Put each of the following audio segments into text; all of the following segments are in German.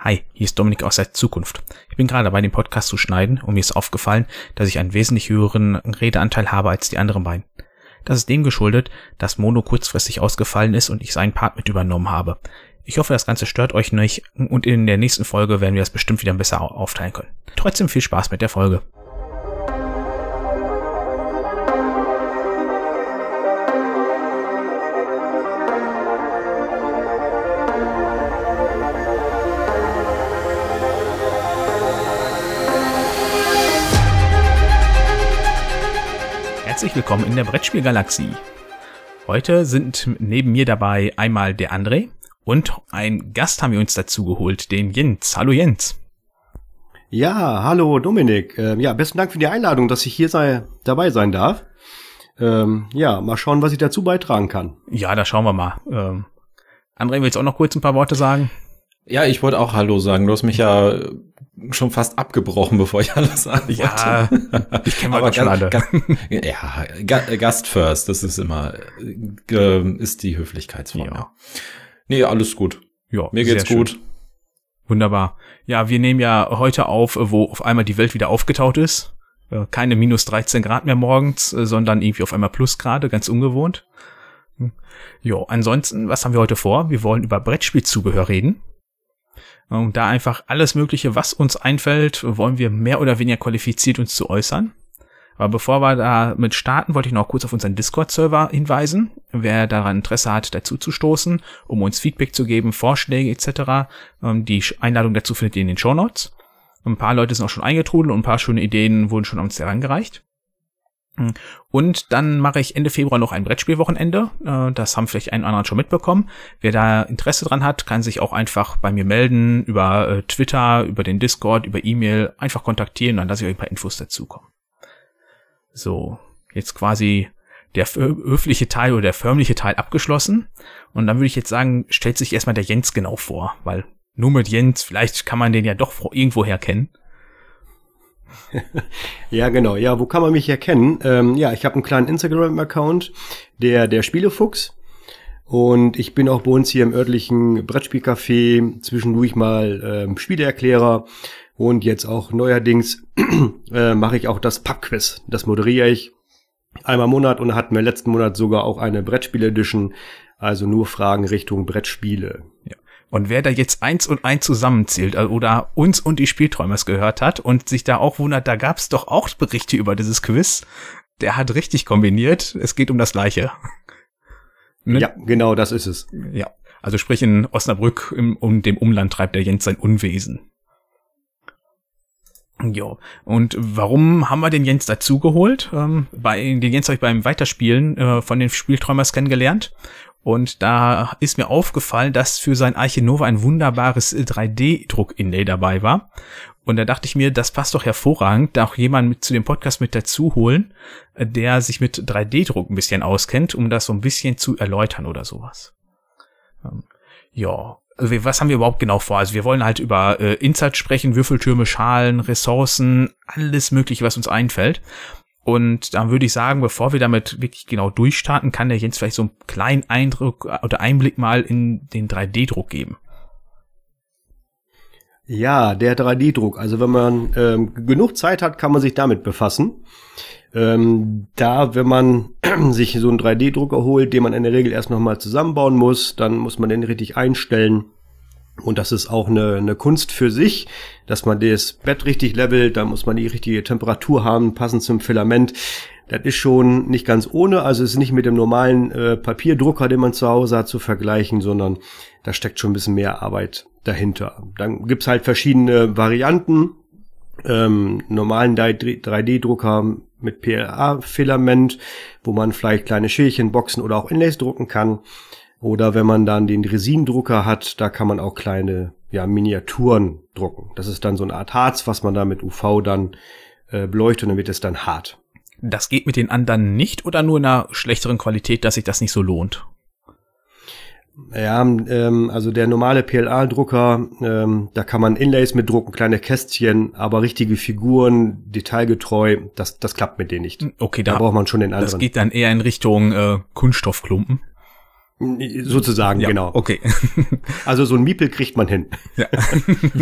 Hi, hier ist Dominik aus der Zukunft. Ich bin gerade dabei, den Podcast zu schneiden und mir ist aufgefallen, dass ich einen wesentlich höheren Redeanteil habe als die anderen beiden. Das ist dem geschuldet, dass Mono kurzfristig ausgefallen ist und ich seinen Part mit übernommen habe. Ich hoffe, das Ganze stört euch nicht und in der nächsten Folge werden wir das bestimmt wieder besser aufteilen können. Trotzdem viel Spaß mit der Folge. Herzlich willkommen in der Brettspielgalaxie. Heute sind neben mir dabei einmal der André und ein Gast haben wir uns dazu geholt, den Jens. Hallo Jens. Ja, hallo Dominik. Ähm, ja, besten Dank für die Einladung, dass ich hier sei, dabei sein darf. Ähm, ja, mal schauen, was ich dazu beitragen kann. Ja, da schauen wir mal. Ähm, André, willst du auch noch kurz ein paar Worte sagen? Ja, ich wollte auch Hallo sagen. Du hast mich ja schon fast abgebrochen, bevor ich alles sagen ja, ich kenne aber schon alle. ja, Gast first, das ist immer, äh, ist die Höflichkeitsform. Ja. Nee, alles gut. Ja, mir geht's gut. Schön. Wunderbar. Ja, wir nehmen ja heute auf, wo auf einmal die Welt wieder aufgetaut ist. Äh, keine minus 13 Grad mehr morgens, äh, sondern irgendwie auf einmal Plusgrade, ganz ungewohnt. Hm. Jo, ansonsten, was haben wir heute vor? Wir wollen über Brettspielzubehör reden. Und da einfach alles Mögliche, was uns einfällt, wollen wir mehr oder weniger qualifiziert uns zu äußern. Aber bevor wir da mit starten, wollte ich noch kurz auf unseren Discord-Server hinweisen. Wer daran Interesse hat, dazu zu stoßen, um uns Feedback zu geben, Vorschläge etc., ähm, die Einladung dazu findet ihr in den Show Notes. Ein paar Leute sind auch schon eingetrudelt und ein paar schöne Ideen wurden schon uns herangereicht. Und dann mache ich Ende Februar noch ein Brettspielwochenende. Äh, das haben vielleicht ein oder anderen schon mitbekommen. Wer da Interesse dran hat, kann sich auch einfach bei mir melden über äh, Twitter, über den Discord, über E-Mail. Einfach kontaktieren, dann lasse ich euch ein paar Infos dazukommen. So, jetzt quasi der höfliche Teil oder der förmliche Teil abgeschlossen. Und dann würde ich jetzt sagen, stellt sich erstmal der Jens genau vor, weil nur mit Jens, vielleicht kann man den ja doch irgendwoher kennen. ja, genau. Ja, wo kann man mich erkennen? Ähm, ja, ich habe einen kleinen Instagram-Account, der der Spielefuchs. Und ich bin auch bei uns hier im örtlichen Brettspielcafé zwischendurch mal ähm, Spieleerklärer. Und jetzt auch neuerdings äh, mache ich auch das Pubquiz. Das moderiere ich einmal im Monat und hatten wir letzten Monat sogar auch eine Brettspiel-Edition. Also nur Fragen Richtung Brettspiele. Ja. Und wer da jetzt eins und eins zusammenzählt äh, oder uns und die Spielträumers gehört hat und sich da auch wundert, da gab es doch auch Berichte über dieses Quiz, der hat richtig kombiniert. Es geht um das Gleiche. ne? Ja, genau, das ist es. Ja, also sprich in Osnabrück im, um dem Umland treibt der Jens sein Unwesen. Jo. Und warum haben wir den Jens dazugeholt? Ähm, bei, den Jens habe ich beim Weiterspielen äh, von den Spielträumers kennengelernt. Und da ist mir aufgefallen, dass für sein Arche Nova ein wunderbares 3D-Druck-Inlay dabei war. Und da dachte ich mir, das passt doch hervorragend, da auch jemand mit zu dem Podcast mit dazu holen, der sich mit 3D-Druck ein bisschen auskennt, um das so ein bisschen zu erläutern oder sowas. Ähm, ja, also was haben wir überhaupt genau vor? Also wir wollen halt über äh, Insights sprechen, Würfeltürme, Schalen, Ressourcen, alles mögliche, was uns einfällt. Und dann würde ich sagen, bevor wir damit wirklich genau durchstarten, kann der Jens vielleicht so einen kleinen Eindruck oder Einblick mal in den 3D-Druck geben. Ja, der 3D-Druck. Also wenn man ähm, genug Zeit hat, kann man sich damit befassen. Ähm, da, wenn man sich so einen 3D-Drucker holt, den man in der Regel erst nochmal zusammenbauen muss, dann muss man den richtig einstellen. Und das ist auch eine, eine Kunst für sich, dass man das Bett richtig levelt, da muss man die richtige Temperatur haben, passend zum Filament. Das ist schon nicht ganz ohne, also es ist nicht mit dem normalen äh, Papierdrucker, den man zu Hause hat, zu vergleichen, sondern da steckt schon ein bisschen mehr Arbeit dahinter. Dann gibt's halt verschiedene Varianten. Ähm, normalen 3D-Drucker mit PLA-Filament, wo man vielleicht kleine Schälchen, Boxen oder auch Inlays drucken kann. Oder wenn man dann den Resindrucker hat, da kann man auch kleine ja, Miniaturen drucken. Das ist dann so eine Art Harz, was man da mit UV dann äh, beleuchtet und dann wird es dann hart. Das geht mit den anderen nicht oder nur in einer schlechteren Qualität, dass sich das nicht so lohnt? Ja, ähm, also der normale PLA-Drucker, ähm, da kann man Inlays mit drucken, kleine Kästchen, aber richtige Figuren, detailgetreu, das, das klappt mit denen nicht. Okay, da, da braucht man schon den anderen. Das geht dann eher in Richtung äh, Kunststoffklumpen. Sozusagen, ja, genau. Okay. also so ein Miepel kriegt man hin. Ja.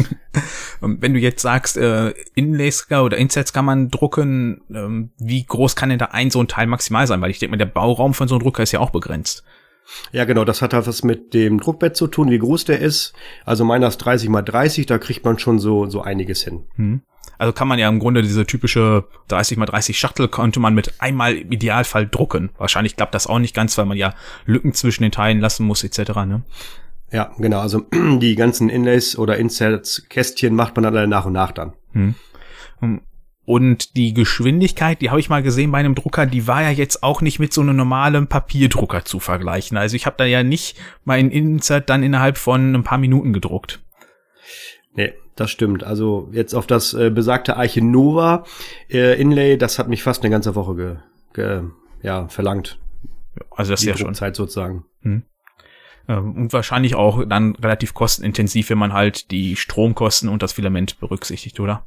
Wenn du jetzt sagst, äh, Inlays oder Insets kann man drucken, ähm, wie groß kann denn da ein so ein Teil maximal sein? Weil ich denke mal, der Bauraum von so einem Drucker ist ja auch begrenzt. Ja, genau, das hat halt was mit dem Druckbett zu tun, wie groß der ist. Also meiner ist 30 mal 30, da kriegt man schon so, so einiges hin. Hm. Also kann man ja im Grunde diese typische 30 mal 30 Schachtel konnte man mit einmal im Idealfall drucken. Wahrscheinlich klappt das auch nicht ganz, weil man ja Lücken zwischen den Teilen lassen muss etc. Ne? Ja, genau. Also die ganzen Inlays oder Inserts Kästchen macht man dann alle nach und nach dann. Hm. Und die Geschwindigkeit, die habe ich mal gesehen bei einem Drucker, die war ja jetzt auch nicht mit so einem normalen Papierdrucker zu vergleichen. Also ich habe da ja nicht mein Insert dann innerhalb von ein paar Minuten gedruckt. Nee, das stimmt. Also jetzt auf das äh, besagte Arche Nova äh, Inlay, das hat mich fast eine ganze Woche ge, ge, ja, verlangt. Also das ist ja schon Zeit sozusagen. Hm. Ähm, und wahrscheinlich auch dann relativ kostenintensiv, wenn man halt die Stromkosten und das Filament berücksichtigt, oder?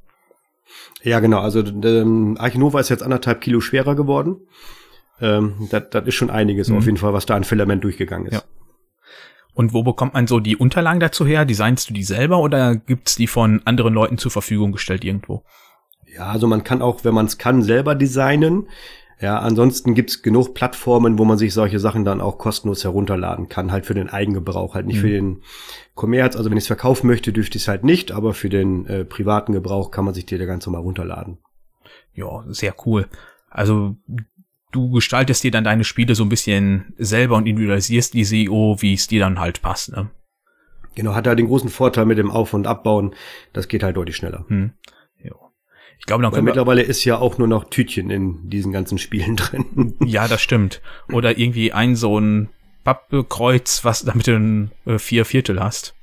Ja, genau. Also ähm, Arche Nova ist jetzt anderthalb Kilo schwerer geworden. Ähm, das, das ist schon einiges mhm. auf jeden Fall, was da an Filament durchgegangen ist. Ja. Und wo bekommt man so die Unterlagen dazu her? Designst du die selber oder gibt's die von anderen Leuten zur Verfügung gestellt irgendwo? Ja, also man kann auch, wenn man es kann, selber designen. Ja, ansonsten gibt's genug Plattformen, wo man sich solche Sachen dann auch kostenlos herunterladen kann, halt für den Eigengebrauch, halt nicht mhm. für den Kommerz. Also wenn ich es verkaufen möchte, dürfte ich es halt nicht, aber für den äh, privaten Gebrauch kann man sich die da ganz normal runterladen. Ja, sehr cool. Also du gestaltest dir dann deine Spiele so ein bisschen selber und individualisierst die SEO, wie es dir dann halt passt. Ne? Genau, hat halt den großen Vorteil mit dem Auf- und Abbauen. Das geht halt deutlich schneller. Hm. Jo. Ich glaube, dann mittlerweile ist ja auch nur noch Tütchen in diesen ganzen Spielen drin. ja, das stimmt. Oder irgendwie ein so ein Pappkreuz, was damit du ein äh, vier Viertel hast.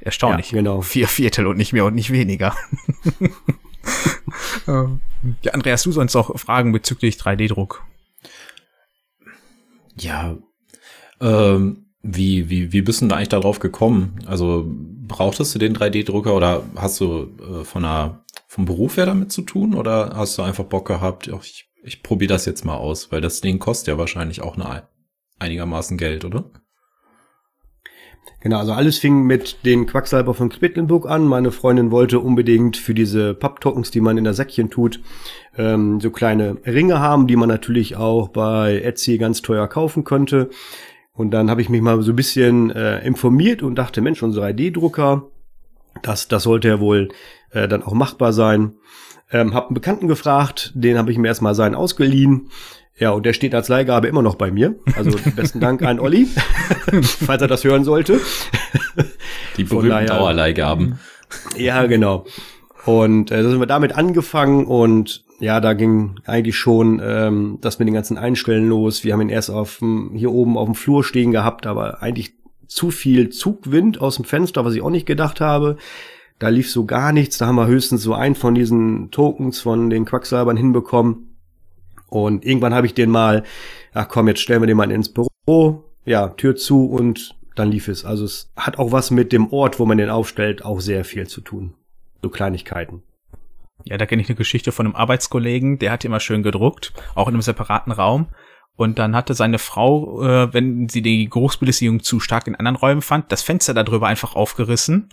Erstaunlich. Ja, genau. Vier Viertel und nicht mehr und nicht weniger. Ja, Andreas, du sonst noch Fragen bezüglich 3D-Druck? Ja, ähm, wie, wie, wie bist du da eigentlich darauf gekommen? Also brauchtest du den 3D-Drucker oder hast du äh, von einer, vom Beruf her damit zu tun oder hast du einfach Bock gehabt, ach, ich, ich probiere das jetzt mal aus, weil das Ding kostet ja wahrscheinlich auch eine, einigermaßen Geld, oder? Genau, also alles fing mit den Quacksalber von Quedlinburg an. Meine Freundin wollte unbedingt für diese Papptokens, die man in der Säckchen tut, ähm, so kleine Ringe haben, die man natürlich auch bei Etsy ganz teuer kaufen könnte. Und dann habe ich mich mal so ein bisschen äh, informiert und dachte, Mensch, unser 3D-Drucker, das, das sollte ja wohl äh, dann auch machbar sein. Ähm, hab einen Bekannten gefragt, den habe ich mir erstmal seinen ausgeliehen. Ja, und der steht als Leihgabe immer noch bei mir. Also besten Dank an Olli, falls er das hören sollte. Die berühmten Dauerleihgaben. Ja, genau. Und äh, da sind wir damit angefangen und ja, da ging eigentlich schon ähm, das mit den ganzen Einstellen los. Wir haben ihn erst auf dem, hier oben auf dem Flur stehen gehabt, aber eigentlich zu viel Zugwind aus dem Fenster, was ich auch nicht gedacht habe. Da lief so gar nichts. Da haben wir höchstens so einen von diesen Tokens von den Quacksalbern hinbekommen. Und irgendwann habe ich den mal, ach komm, jetzt stellen wir den mal ins Büro, ja, Tür zu und dann lief es. Also es hat auch was mit dem Ort, wo man den aufstellt, auch sehr viel zu tun. So Kleinigkeiten. Ja, da kenne ich eine Geschichte von einem Arbeitskollegen, der hat immer schön gedruckt, auch in einem separaten Raum. Und dann hatte seine Frau, äh, wenn sie die Geruchsbelästigung zu stark in anderen Räumen fand, das Fenster darüber einfach aufgerissen.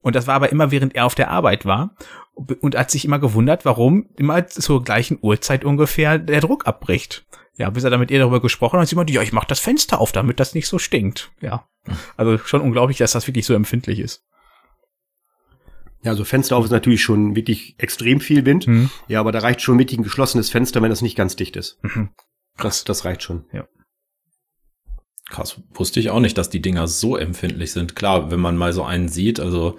Und das war aber immer, während er auf der Arbeit war und hat sich immer gewundert, warum immer zur gleichen Uhrzeit ungefähr der Druck abbricht. Ja, bis er dann mit ihr darüber gesprochen hat, sie meinte, ja, ich mach das Fenster auf, damit das nicht so stinkt. Ja. Also schon unglaublich, dass das wirklich so empfindlich ist. Ja, also Fenster auf ist natürlich schon wirklich extrem viel Wind. Mhm. Ja, aber da reicht schon mit ein geschlossenes Fenster, wenn das nicht ganz dicht ist. Mhm. Das, das reicht schon. Ja. Krass, wusste ich auch nicht, dass die Dinger so empfindlich sind. Klar, wenn man mal so einen sieht, also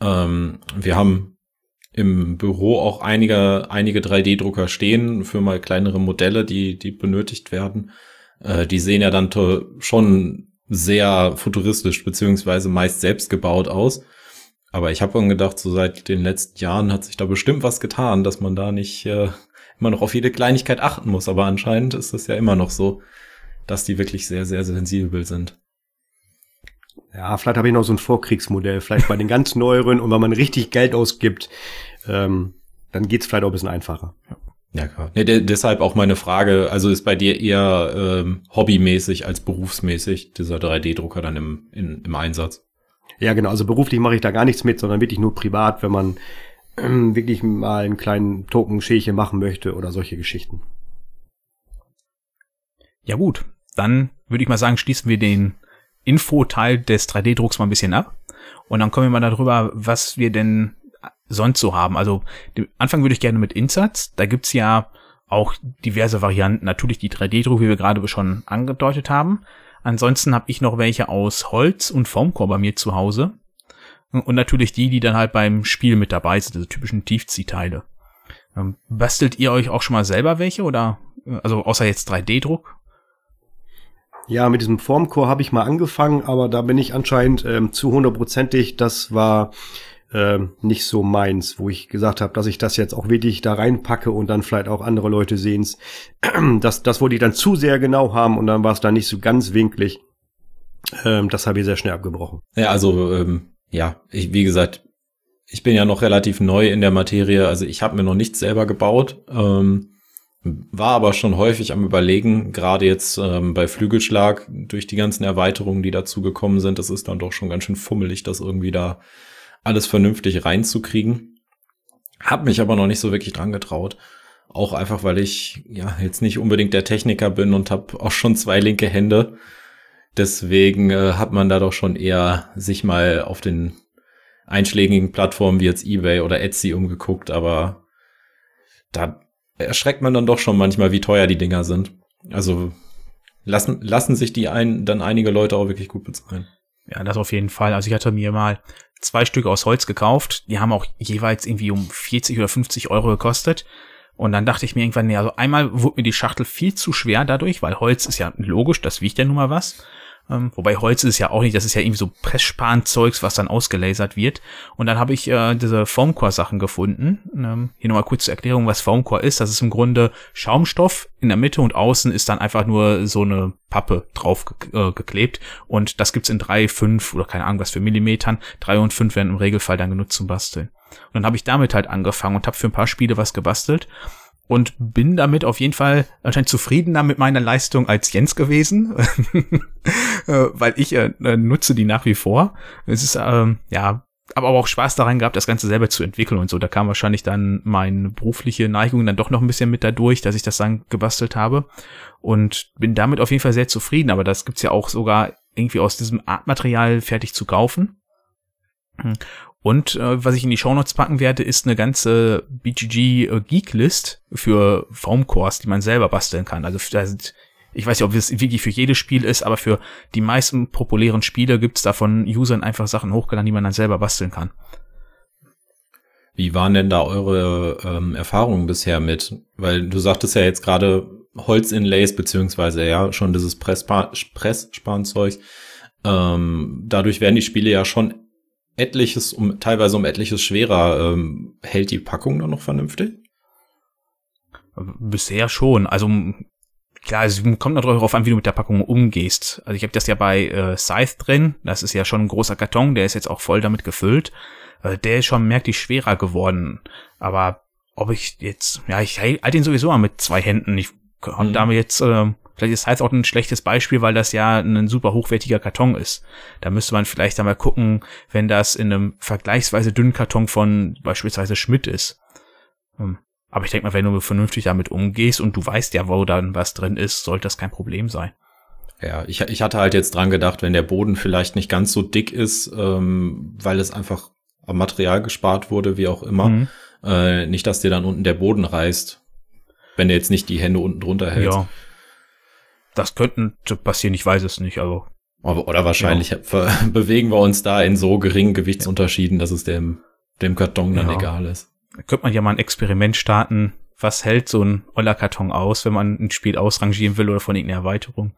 ähm, wir haben im Büro auch einige, einige 3D-Drucker stehen für mal kleinere Modelle, die, die benötigt werden. Äh, die sehen ja dann schon sehr futuristisch beziehungsweise meist selbst gebaut aus. Aber ich habe gedacht, so seit den letzten Jahren hat sich da bestimmt was getan, dass man da nicht äh, immer noch auf jede Kleinigkeit achten muss. Aber anscheinend ist es ja immer noch so, dass die wirklich sehr, sehr sensibel sind. Ja, vielleicht habe ich noch so ein Vorkriegsmodell, vielleicht bei den ganz neueren und wenn man richtig Geld ausgibt, ähm, dann geht's vielleicht auch ein bisschen einfacher. Ja. Ja, klar. Nee, de deshalb auch meine Frage, also ist bei dir eher ähm, hobbymäßig als berufsmäßig dieser 3D-Drucker dann im, in, im Einsatz? Ja, genau. Also beruflich mache ich da gar nichts mit, sondern wirklich nur privat, wenn man ähm, wirklich mal einen kleinen Token-Schälchen machen möchte oder solche Geschichten. Ja gut, dann würde ich mal sagen, schließen wir den Infoteil des 3D-Drucks mal ein bisschen ab. Und dann kommen wir mal darüber, was wir denn sonst so haben. Also Anfang würde ich gerne mit Insatz. Da gibt's ja auch diverse Varianten. Natürlich die 3D-Druck, wie wir gerade schon angedeutet haben. Ansonsten habe ich noch welche aus Holz und Formcore bei mir zu Hause. Und natürlich die, die dann halt beim Spiel mit dabei sind, diese typischen Tiefziehteile. Ähm, bastelt ihr euch auch schon mal selber welche oder, also außer jetzt 3D-Druck? Ja, mit diesem Formcore habe ich mal angefangen, aber da bin ich anscheinend ähm, zu hundertprozentig. Das war ähm, nicht so meins, wo ich gesagt habe, dass ich das jetzt auch wirklich da reinpacke und dann vielleicht auch andere Leute sehen's. Das, das wollte ich dann zu sehr genau haben und dann war es dann nicht so ganz winklig. Ähm, das habe ich sehr schnell abgebrochen. Ja, also ähm, ja, ich, wie gesagt, ich bin ja noch relativ neu in der Materie, also ich habe mir noch nichts selber gebaut. Ähm, war aber schon häufig am überlegen, gerade jetzt ähm, bei Flügelschlag durch die ganzen Erweiterungen, die dazu gekommen sind, das ist dann doch schon ganz schön fummelig, das irgendwie da alles vernünftig reinzukriegen. Hab mich aber noch nicht so wirklich dran getraut. Auch einfach, weil ich ja jetzt nicht unbedingt der Techniker bin und habe auch schon zwei linke Hände. Deswegen äh, hat man da doch schon eher sich mal auf den einschlägigen Plattformen wie jetzt eBay oder Etsy umgeguckt, aber da erschreckt man dann doch schon manchmal, wie teuer die Dinger sind. Also lassen, lassen sich die ein, dann einige Leute auch wirklich gut bezahlen. Ja, das auf jeden Fall. Also ich hatte mir mal zwei Stück aus Holz gekauft. Die haben auch jeweils irgendwie um 40 oder 50 Euro gekostet. Und dann dachte ich mir irgendwann, nee, also einmal wurde mir die Schachtel viel zu schwer dadurch, weil Holz ist ja logisch, das wiegt ja nun mal was. Ähm, wobei Holz ist ja auch nicht, das ist ja irgendwie so Pressspan-Zeugs, was dann ausgelasert wird. Und dann habe ich äh, diese Formcore-Sachen gefunden. Ähm, hier nochmal kurz zur Erklärung, was Formcore ist. Das ist im Grunde Schaumstoff in der Mitte und außen ist dann einfach nur so eine Pappe drauf ge äh, geklebt. Und das gibt's in drei, fünf oder keine Ahnung was für Millimetern. Drei und fünf werden im Regelfall dann genutzt zum Basteln. Und dann habe ich damit halt angefangen und habe für ein paar Spiele was gebastelt und bin damit auf jeden Fall anscheinend zufriedener mit meiner Leistung als Jens gewesen, äh, weil ich äh, nutze die nach wie vor. Es ist ähm, ja, aber auch Spaß daran gehabt, das Ganze selber zu entwickeln und so. Da kam wahrscheinlich dann meine berufliche Neigung dann doch noch ein bisschen mit dadurch, dass ich das dann gebastelt habe und bin damit auf jeden Fall sehr zufrieden. Aber das gibt's ja auch sogar irgendwie aus diesem Artmaterial fertig zu kaufen. Und äh, was ich in die Shownotes packen werde, ist eine ganze BGG äh, Geek List für Foamcores, die man selber basteln kann. Also da sind, ich weiß nicht, ob es wirklich für jedes Spiel ist, aber für die meisten populären Spiele gibt es da von Usern einfach Sachen hochgeladen, die man dann selber basteln kann. Wie waren denn da eure ähm, Erfahrungen bisher mit? Weil du sagtest ja jetzt gerade Holzinlays, beziehungsweise ja schon dieses Pressspanzeug. Ähm, dadurch werden die Spiele ja schon etliches, um, teilweise um etliches schwerer. Ähm, hält die Packung dann noch vernünftig? Bisher schon. Also klar, es kommt darauf an, wie du mit der Packung umgehst. Also ich habe das ja bei äh, Scythe drin. Das ist ja schon ein großer Karton, der ist jetzt auch voll damit gefüllt. Äh, der ist schon merklich schwerer geworden. Aber ob ich jetzt, ja, ich halte den sowieso mal mit zwei Händen. Ich habe mhm. damit jetzt äh, Vielleicht ist Heiz auch ein schlechtes Beispiel, weil das ja ein super hochwertiger Karton ist. Da müsste man vielleicht einmal gucken, wenn das in einem vergleichsweise dünnen Karton von beispielsweise Schmidt ist. Hm. Aber ich denke mal, wenn du vernünftig damit umgehst und du weißt ja, wo dann was drin ist, sollte das kein Problem sein. Ja, ich, ich hatte halt jetzt dran gedacht, wenn der Boden vielleicht nicht ganz so dick ist, ähm, weil es einfach am Material gespart wurde, wie auch immer, mhm. äh, nicht, dass dir dann unten der Boden reißt, wenn der jetzt nicht die Hände unten drunter hält. Ja, das könnte passieren, ich weiß es nicht, also. Oder wahrscheinlich ja. bewegen wir uns da in so geringen Gewichtsunterschieden, dass es dem, dem Karton dann ja. egal ist. Da könnte man ja mal ein Experiment starten. Was hält so ein Oller-Karton aus, wenn man ein Spiel ausrangieren will oder von irgendeiner Erweiterung?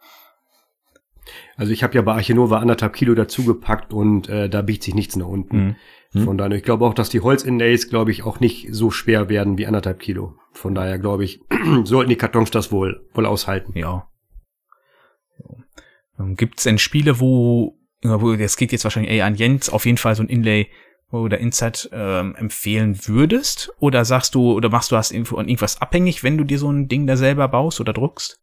Also ich habe ja bei Archinova anderthalb Kilo dazugepackt und äh, da biegt sich nichts nach unten. Mhm. Von daher, ich glaube auch, dass die Holzinlays, glaube ich, auch nicht so schwer werden wie anderthalb Kilo. Von daher, glaube ich, sollten die Kartons das wohl, wohl aushalten. Ja. Ähm, Gibt es denn Spiele, wo, wo, das geht jetzt wahrscheinlich eher an Jens, auf jeden Fall so ein Inlay, oder Inside ähm, empfehlen würdest? Oder sagst du, oder machst du das von irgendwas abhängig, wenn du dir so ein Ding da selber baust oder druckst?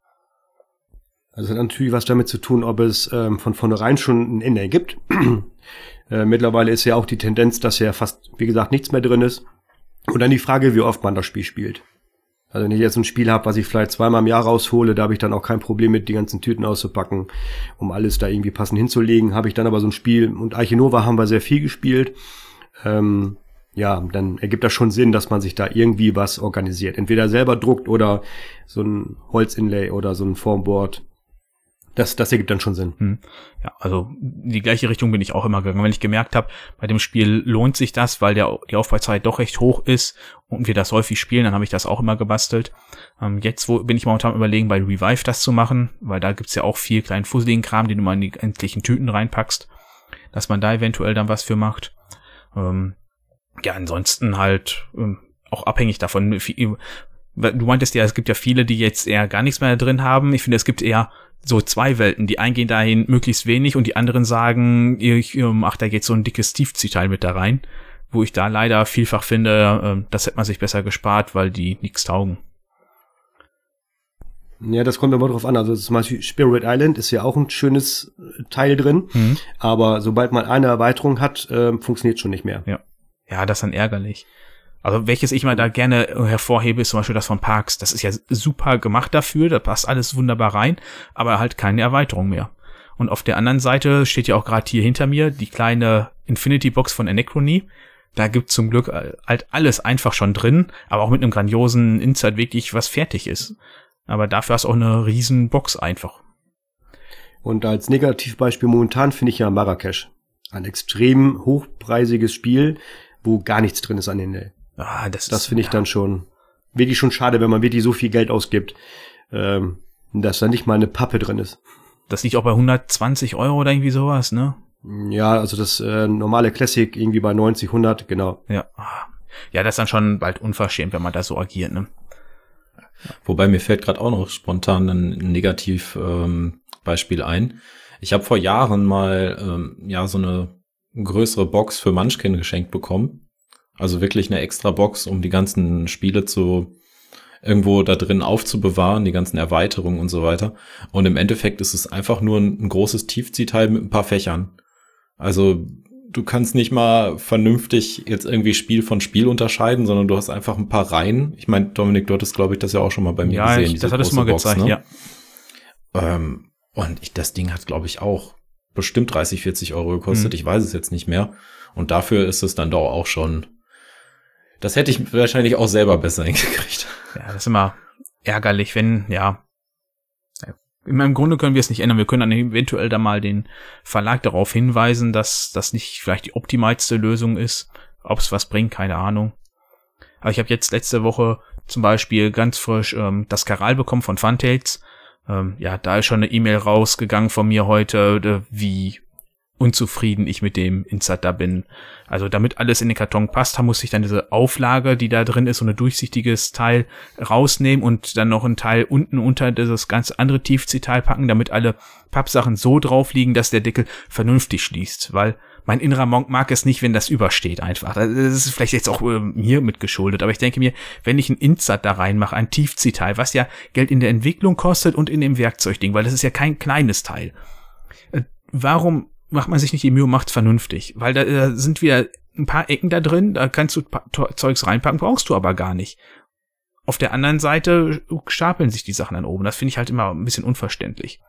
Also hat natürlich was damit zu tun, ob es ähm, von vornherein schon ein Ende gibt. äh, mittlerweile ist ja auch die Tendenz, dass ja fast, wie gesagt, nichts mehr drin ist. Und dann die Frage, wie oft man das Spiel spielt. Also wenn ich jetzt ein Spiel habe, was ich vielleicht zweimal im Jahr raushole, da habe ich dann auch kein Problem mit, die ganzen Tüten auszupacken, um alles da irgendwie passend hinzulegen. Habe ich dann aber so ein Spiel, und Arche Nova haben wir sehr viel gespielt, ähm, ja, dann ergibt das schon Sinn, dass man sich da irgendwie was organisiert. Entweder selber druckt oder so ein Holzinlay oder so ein Formboard das, das ergibt dann schon Sinn. Hm. Ja, also die gleiche Richtung bin ich auch immer gegangen. Wenn ich gemerkt habe, bei dem Spiel lohnt sich das, weil der, die Aufbauzeit doch recht hoch ist und wir das häufig spielen, dann habe ich das auch immer gebastelt. Ähm, jetzt wo bin ich momentan überlegen, bei Revive das zu machen, weil da gibt's ja auch viel kleinen fusseligen Kram, den du mal in die endlichen Tüten reinpackst, dass man da eventuell dann was für macht. Ähm, ja, ansonsten halt ähm, auch abhängig davon. Du meintest ja, es gibt ja viele, die jetzt eher gar nichts mehr drin haben. Ich finde, es gibt eher so zwei Welten. Die einen gehen dahin möglichst wenig und die anderen sagen, ich, ähm, ach, da geht so ein dickes Tiefziehteil mit da rein. Wo ich da leider vielfach finde, ähm, das hätte man sich besser gespart, weil die nichts taugen. Ja, das kommt immer drauf an. Also zum Beispiel Spirit Island ist ja auch ein schönes äh, Teil drin, mhm. aber sobald man eine Erweiterung hat, äh, funktioniert schon nicht mehr. Ja. Ja, das ist dann ärgerlich. Also welches ich mal da gerne hervorhebe, ist zum Beispiel das von Parks. Das ist ja super gemacht dafür, da passt alles wunderbar rein, aber halt keine Erweiterung mehr. Und auf der anderen Seite steht ja auch gerade hier hinter mir die kleine Infinity Box von Anachrony. Da gibt zum Glück halt alles einfach schon drin, aber auch mit einem grandiosen Insert wirklich was fertig ist. Aber dafür hast du auch eine riesen Box einfach. Und als Negativbeispiel momentan finde ich ja Marrakesch. Ein extrem hochpreisiges Spiel, wo gar nichts drin ist an den Ah, das das finde ich ja. dann schon wirklich schon schade, wenn man wirklich so viel Geld ausgibt, ähm, dass da nicht mal eine Pappe drin ist. Das liegt auch bei 120 Euro oder irgendwie sowas, ne? Ja, also das äh, normale Classic irgendwie bei 90, 100, genau. Ja. Ja, das ist dann schon bald unverschämt, wenn man da so agiert, ne? Wobei mir fällt gerade auch noch spontan ein Negativbeispiel ähm, ein. Ich habe vor Jahren mal ähm, ja so eine größere Box für Munchkin geschenkt bekommen also wirklich eine extra Box, um die ganzen Spiele zu irgendwo da drin aufzubewahren, die ganzen Erweiterungen und so weiter. Und im Endeffekt ist es einfach nur ein, ein großes Tiefziehteil mit ein paar Fächern. Also du kannst nicht mal vernünftig jetzt irgendwie Spiel von Spiel unterscheiden, sondern du hast einfach ein paar Reihen. Ich meine, Dominik, du hattest, glaube ich, das ja auch schon mal bei mir ja, gesehen. Ja, das hattest du mal Box, gezeigt, ne? ja. Ähm, und ich, das Ding hat, glaube ich, auch bestimmt 30, 40 Euro gekostet. Mhm. Ich weiß es jetzt nicht mehr. Und dafür ist es dann doch auch schon das hätte ich wahrscheinlich auch selber besser hingekriegt. Ja, das ist immer ärgerlich, wenn, ja. Im Grunde können wir es nicht ändern. Wir können dann eventuell da mal den Verlag darauf hinweisen, dass das nicht vielleicht die optimalste Lösung ist. Ob es was bringt, keine Ahnung. Aber ich habe jetzt letzte Woche zum Beispiel ganz frisch ähm, das Karal bekommen von Funtails. Ähm, ja, da ist schon eine E-Mail rausgegangen von mir heute, wie unzufrieden ich mit dem Insert da bin. Also damit alles in den Karton passt, muss ich dann diese Auflage, die da drin ist, so ein durchsichtiges Teil rausnehmen und dann noch ein Teil unten unter dieses ganz andere Tiefziehteil packen, damit alle Pappsachen so drauf liegen, dass der Deckel vernünftig schließt, weil mein innerer Monk mag es nicht, wenn das übersteht einfach. Das ist vielleicht jetzt auch äh, mir mitgeschuldet, aber ich denke mir, wenn ich ein Insert da reinmache, ein Tiefziehteil, was ja Geld in der Entwicklung kostet und in dem Werkzeugding, weil das ist ja kein kleines Teil. Äh, warum macht man sich nicht die Mühe, macht's vernünftig. Weil da, da sind wieder ein paar Ecken da drin, da kannst du Zeugs reinpacken, brauchst du aber gar nicht. Auf der anderen Seite stapeln sich die Sachen dann oben. Das finde ich halt immer ein bisschen unverständlich.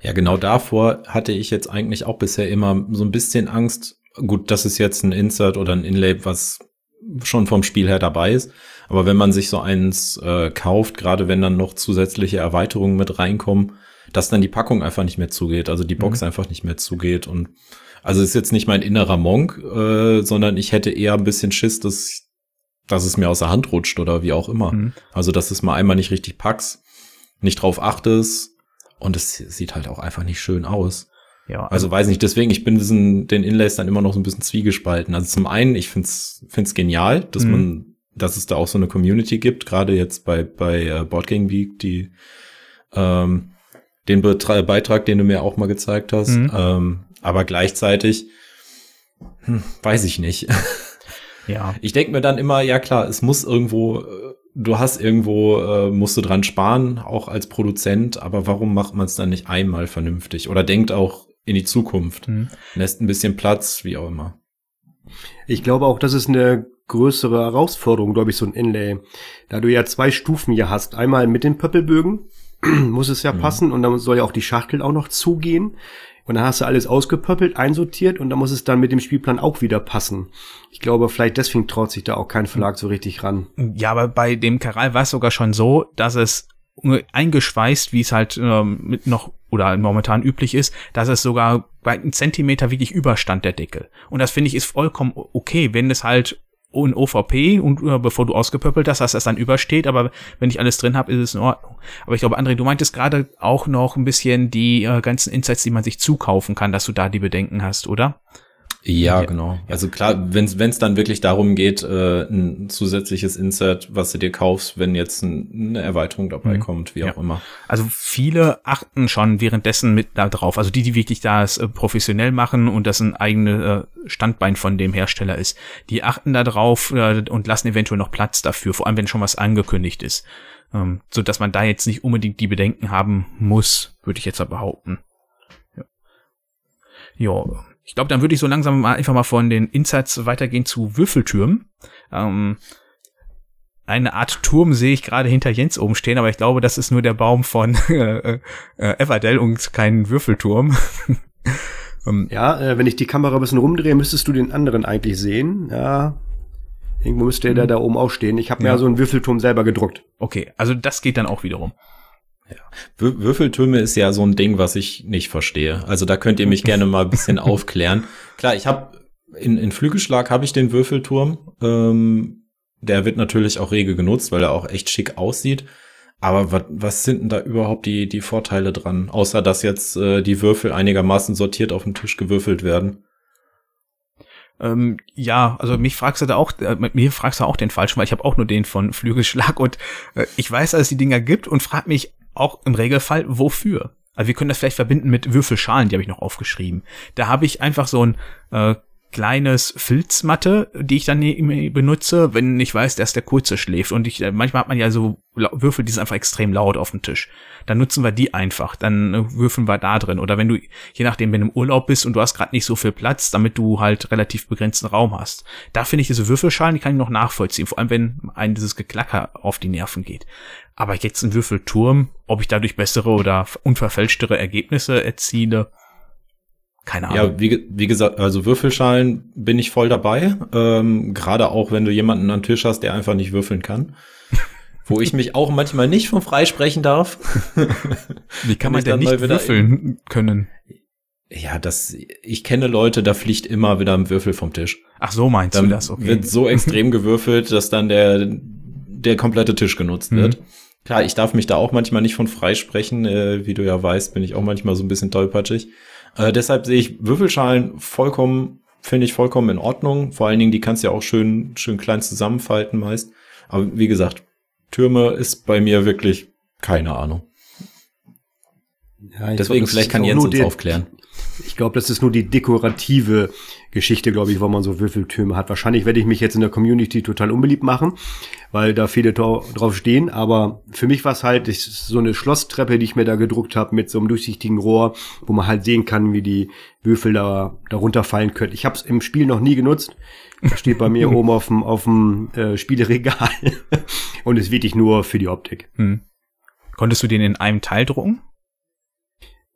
Ja, genau davor hatte ich jetzt eigentlich auch bisher immer so ein bisschen Angst. Gut, das ist jetzt ein Insert oder ein Inlay, was schon vom Spiel her dabei ist. Aber wenn man sich so eins äh, kauft, gerade wenn dann noch zusätzliche Erweiterungen mit reinkommen, dass dann die Packung einfach nicht mehr zugeht, also die Box mhm. einfach nicht mehr zugeht. Und also ist jetzt nicht mein innerer Monk, äh, sondern ich hätte eher ein bisschen Schiss, dass, dass es mir aus der Hand rutscht oder wie auch immer. Mhm. Also, dass es mal einmal nicht richtig packst, nicht drauf achtest und es sieht halt auch einfach nicht schön aus. Ja, also, also weiß nicht, deswegen, ich bin diesen, den Inlays dann immer noch so ein bisschen zwiegespalten. Also zum einen, ich find's, find's genial, dass mhm. man, dass es da auch so eine Community gibt, gerade jetzt bei, bei äh, Boardgame Week, die ähm, den Betra Beitrag, den du mir auch mal gezeigt hast. Mhm. Ähm, aber gleichzeitig hm, weiß ich nicht. Ja. Ich denke mir dann immer, ja klar, es muss irgendwo, äh, du hast irgendwo, äh, musst du dran sparen, auch als Produzent, aber warum macht man es dann nicht einmal vernünftig? Oder denkt auch in die Zukunft, Hm. lässt ein bisschen Platz, wie auch immer. Ich glaube auch, das ist eine größere Herausforderung, glaube ich, so ein Inlay. Da du ja zwei Stufen hier hast. Einmal mit den Pöppelbögen muss es ja Mhm. passen und dann soll ja auch die Schachtel auch noch zugehen. Und dann hast du alles ausgepöppelt, einsortiert und dann muss es dann mit dem Spielplan auch wieder passen. Ich glaube, vielleicht deswegen traut sich da auch kein Verlag so richtig ran. Ja, aber bei dem Karal war es sogar schon so, dass es eingeschweißt, wie es halt ähm, mit noch oder momentan üblich ist, dass es sogar bei einem Zentimeter wirklich überstand der Deckel. Und das finde ich ist vollkommen okay, wenn es halt in OVP und äh, bevor du ausgepöppelt hast, dass das dann übersteht, aber wenn ich alles drin habe, ist es in Ordnung. Aber ich glaube, André, du meintest gerade auch noch ein bisschen die äh, ganzen Insights, die man sich zukaufen kann, dass du da die Bedenken hast, oder? Ja, genau. Also klar, wenn es dann wirklich darum geht, äh, ein zusätzliches Insert, was du dir kaufst, wenn jetzt ein, eine Erweiterung dabei Mhm. kommt, wie Ja. auch immer. Also viele achten schon währenddessen mit da drauf. Also die, die wirklich das äh, professionell machen und das ein eigenes äh, Standbein von dem Hersteller ist, die achten da drauf äh, und lassen eventuell noch Platz dafür, vor allem wenn schon was angekündigt ist. Ähm, so dass man da jetzt nicht unbedingt die Bedenken haben muss, würde ich jetzt mal behaupten. Ja. Ja, ich glaube, dann würde ich so langsam mal einfach mal von den Insights weitergehen zu Würfeltürmen. Ähm, eine Art Turm sehe ich gerade hinter Jens oben stehen, aber ich glaube, das ist nur der Baum von äh, äh, Everdell und kein Würfelturm. ähm, Ja, äh, wenn ich die Kamera ein bisschen rumdrehe, müsstest du den anderen eigentlich sehen. Ja, irgendwo müsste der da oben auch stehen. Ich habe mir ja so einen Würfelturm selber gedruckt. okay, also das geht dann auch wiederum. Wür Würfeltürme ist ja so ein Ding, was ich nicht verstehe. Also da könnt ihr mich gerne mal ein bisschen aufklären. Klar, ich habe in, in Flügelschlag habe ich den Würfelturm. Ähm, der wird natürlich auch rege genutzt, weil er auch echt schick aussieht. Aber was, was sind denn da überhaupt die, die Vorteile dran? Außer dass jetzt äh, die Würfel einigermaßen sortiert auf dem Tisch gewürfelt werden. Ähm, ja, also mich fragst du da auch, äh, mir fragst du auch den falschen, weil ich habe auch nur den von Flügelschlag und äh, ich weiß, dass es die Dinger gibt und frag mich auch im Regelfall, wofür. Also wir können das vielleicht verbinden mit Würfelschalen, die habe ich noch aufgeschrieben. Da habe ich einfach so ein äh, kleines Filzmatte, die ich dann benutze, wenn ich weiß, dass der kurze schläft. Und ich, äh, manchmal hat man ja so Würfel, die sind einfach extrem laut auf dem Tisch. Dann nutzen wir die einfach. Dann äh, würfeln wir da drin. Oder wenn du, je nachdem, wenn du im Urlaub bist und du hast gerade nicht so viel Platz, damit du halt relativ begrenzten Raum hast. Da finde ich diese Würfelschalen, die kann ich noch nachvollziehen. Vor allem, wenn ein dieses Geklacker auf die Nerven geht. Aber jetzt ein Würfelturm, ob ich dadurch bessere oder unverfälschtere Ergebnisse erziele, keine Ahnung. Ja, wie, wie gesagt, also Würfelschalen bin ich voll dabei. Ähm, Gerade auch, wenn du jemanden am Tisch hast, der einfach nicht würfeln kann. Wo ich mich auch manchmal nicht von freisprechen darf. Wie kann man denn nicht mal wieder- würfeln können? Ja, das, ich kenne Leute, da fliegt immer wieder ein Würfel vom Tisch. Ach, so meinst Dann du das, okay. wird so extrem gewürfelt, dass dann der, der komplette Tisch genutzt Mhm. wird. Klar, ich darf mich da auch manchmal nicht von freisprechen. Äh, wie du ja weißt, bin ich auch manchmal so ein bisschen tollpatschig. Äh, deshalb sehe ich Würfelschalen vollkommen, finde ich vollkommen in Ordnung. Vor allen Dingen, die kannst du ja auch schön, schön klein zusammenfalten meist. Aber wie gesagt, Türme ist bei mir wirklich keine Ahnung. Ja, Deswegen, glaub, vielleicht kann Jens nur uns die- aufklären. Ich glaube, das ist nur die dekorative Geschichte, glaube ich, wo man so Würfeltürme hat. Wahrscheinlich werde ich mich jetzt in der Community total unbeliebt machen, weil da viele drau- drauf stehen. Aber für mich war es halt so eine Schlosstreppe, die ich mir da gedruckt habe mit so einem durchsichtigen Rohr, wo man halt sehen kann, wie die Würfel da darunter fallen können. Ich habe es im Spiel noch nie genutzt. Das steht bei mir oben auf dem auf dem äh, Spieleregal und ist wirklich nur für die Optik. Hm. Konntest du den in einem Teil drucken?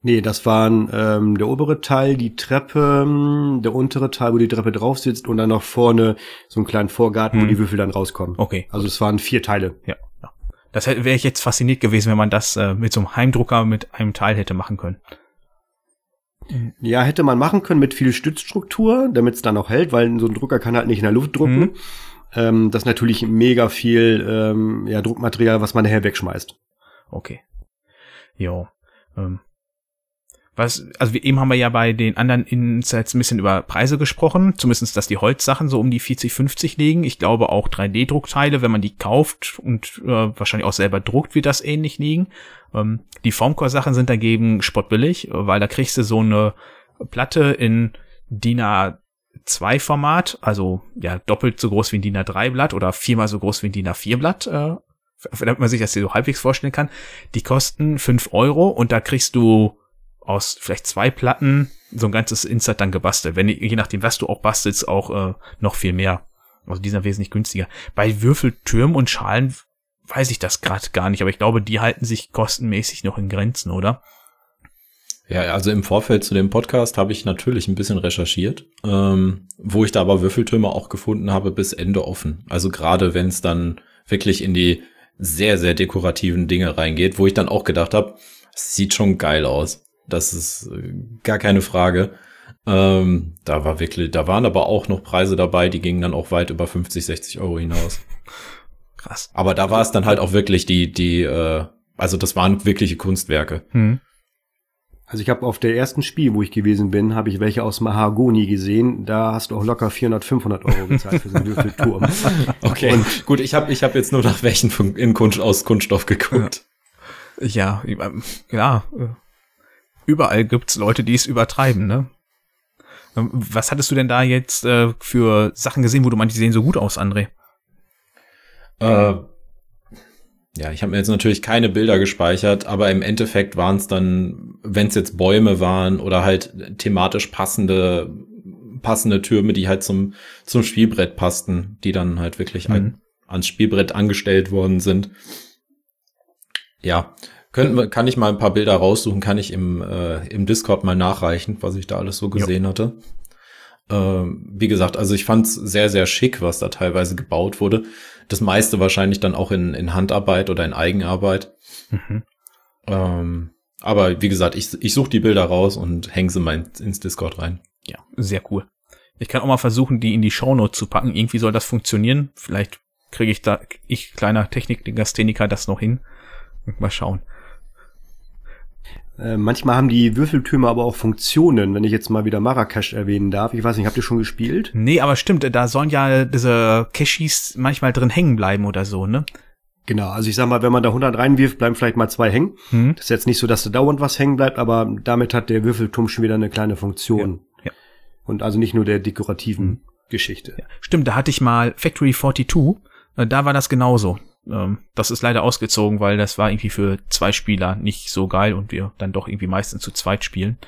Nee, das waren ähm, der obere Teil, die Treppe, ähm, der untere Teil, wo die Treppe drauf sitzt und dann noch vorne so einen kleinen Vorgarten, wo Hm. die Würfel dann rauskommen. Okay. Also es waren vier Teile. Ja. ja. Das wäre ich jetzt fasziniert gewesen, wenn man das äh, mit so einem Heimdrucker mit einem Teil hätte machen können. Ja, hätte man machen können mit viel Stützstruktur, damit es dann auch hält, weil so ein Drucker kann halt nicht in der Luft drucken. Mhm. Ähm, das ist natürlich mega viel ähm, ja, Druckmaterial, was man nachher wegschmeißt. Okay. Jo. Ähm. Was, also wie eben haben wir ja bei den anderen Insights ein bisschen über Preise gesprochen, zumindest dass die Holzsachen so um die 40, 50 liegen. Ich glaube auch 3D-Druckteile, wenn man die kauft und äh, wahrscheinlich auch selber druckt, wird das ähnlich liegen. Ähm, die Formcore-Sachen sind dagegen spottbillig, weil da kriegst du so eine Platte in DIN A A2-Format, also ja doppelt so groß wie ein DIN A3-Blatt oder viermal so groß wie ein DIN A4-Blatt, äh, damit man sich das hier so halbwegs vorstellen kann. Die kosten fünf Euro und da kriegst du aus vielleicht zwei Platten so ein ganzes Insert dann gebastelt. Wenn je nachdem, was du auch bastelst, auch äh, noch viel mehr. Also die sind wesentlich günstiger. Bei Würfeltürmen und Schalen weiß ich das gerade gar nicht, aber ich glaube, die halten sich kostenmäßig noch in Grenzen, oder? Ja, also im Vorfeld zu dem Podcast habe ich natürlich ein bisschen recherchiert, ähm, wo ich da aber Würfeltürme auch gefunden habe bis Ende offen. Also gerade wenn es dann wirklich in die sehr, sehr dekorativen Dinge reingeht, wo ich dann auch gedacht habe, sieht schon geil aus. Das ist äh, gar keine Frage. Ähm, da war wirklich, da waren aber auch noch Preise dabei, die gingen dann auch weit über 50, 60 Euro hinaus. Krass. Aber da war es dann halt auch wirklich die, die, äh, also das waren wirkliche Kunstwerke. Hm. Also ich habe auf der ersten Spiel, wo ich gewesen bin, habe ich welche aus Mahagoni gesehen. Da hast du auch locker 400, 500 Euro gezahlt für so einen Würfelturm. okay, Und gut, ich habe ich hab jetzt nur nach welchen in Kunst, aus Kunststoff geguckt. Ja, ja, äh, überall gibt's Leute, die es übertreiben, ne? Ähm, was hattest du denn da jetzt äh, für Sachen gesehen, wo du meinst, die sehen so gut aus, André? Äh, ja, ich habe mir jetzt natürlich keine Bilder gespeichert, aber im Endeffekt waren es dann, wenn es jetzt Bäume waren oder halt thematisch passende passende Türme, die halt zum zum Spielbrett passten, die dann halt wirklich mhm. ein, ans Spielbrett angestellt worden sind. Ja, können, kann ich mal ein paar Bilder raussuchen, kann ich im, äh, im Discord mal nachreichen, was ich da alles so gesehen jo. hatte. Ähm, wie gesagt, also ich fand's sehr, sehr schick, was da teilweise gebaut wurde. Das meiste wahrscheinlich dann auch in, in Handarbeit oder in Eigenarbeit. Mhm. Ähm, aber wie gesagt, ich, ich suche die Bilder raus und hänge sie mal ins Discord rein. Ja, sehr cool. Ich kann auch mal versuchen, die in die Shownote zu packen. Irgendwie soll das funktionieren. Vielleicht kriege ich da, ich kleiner Technik-Gastheniker, das noch hin. Mal schauen. Äh, manchmal haben die Würfeltürme aber auch Funktionen, wenn ich jetzt mal wieder Marrakesch erwähnen darf. Ich weiß nicht, habt ihr schon gespielt? Nee, aber stimmt, da sollen ja diese Cashis manchmal drin hängen bleiben oder so, ne? Genau, also ich sag mal, wenn man da 100 reinwirft, bleiben vielleicht mal zwei hängen. Hm. Das ist jetzt nicht so, dass da dauernd was hängen bleibt, aber damit hat der Würfelturm schon wieder eine kleine Funktion. Ja. ja. Und also nicht nur der dekorativen hm. Geschichte. Ja. Stimmt, da hatte ich mal Factory 42, äh, da war das genauso. Ähm, das ist leider ausgezogen, weil das war irgendwie für zwei Spieler nicht so geil und wir dann doch irgendwie meistens zu zweit spielen.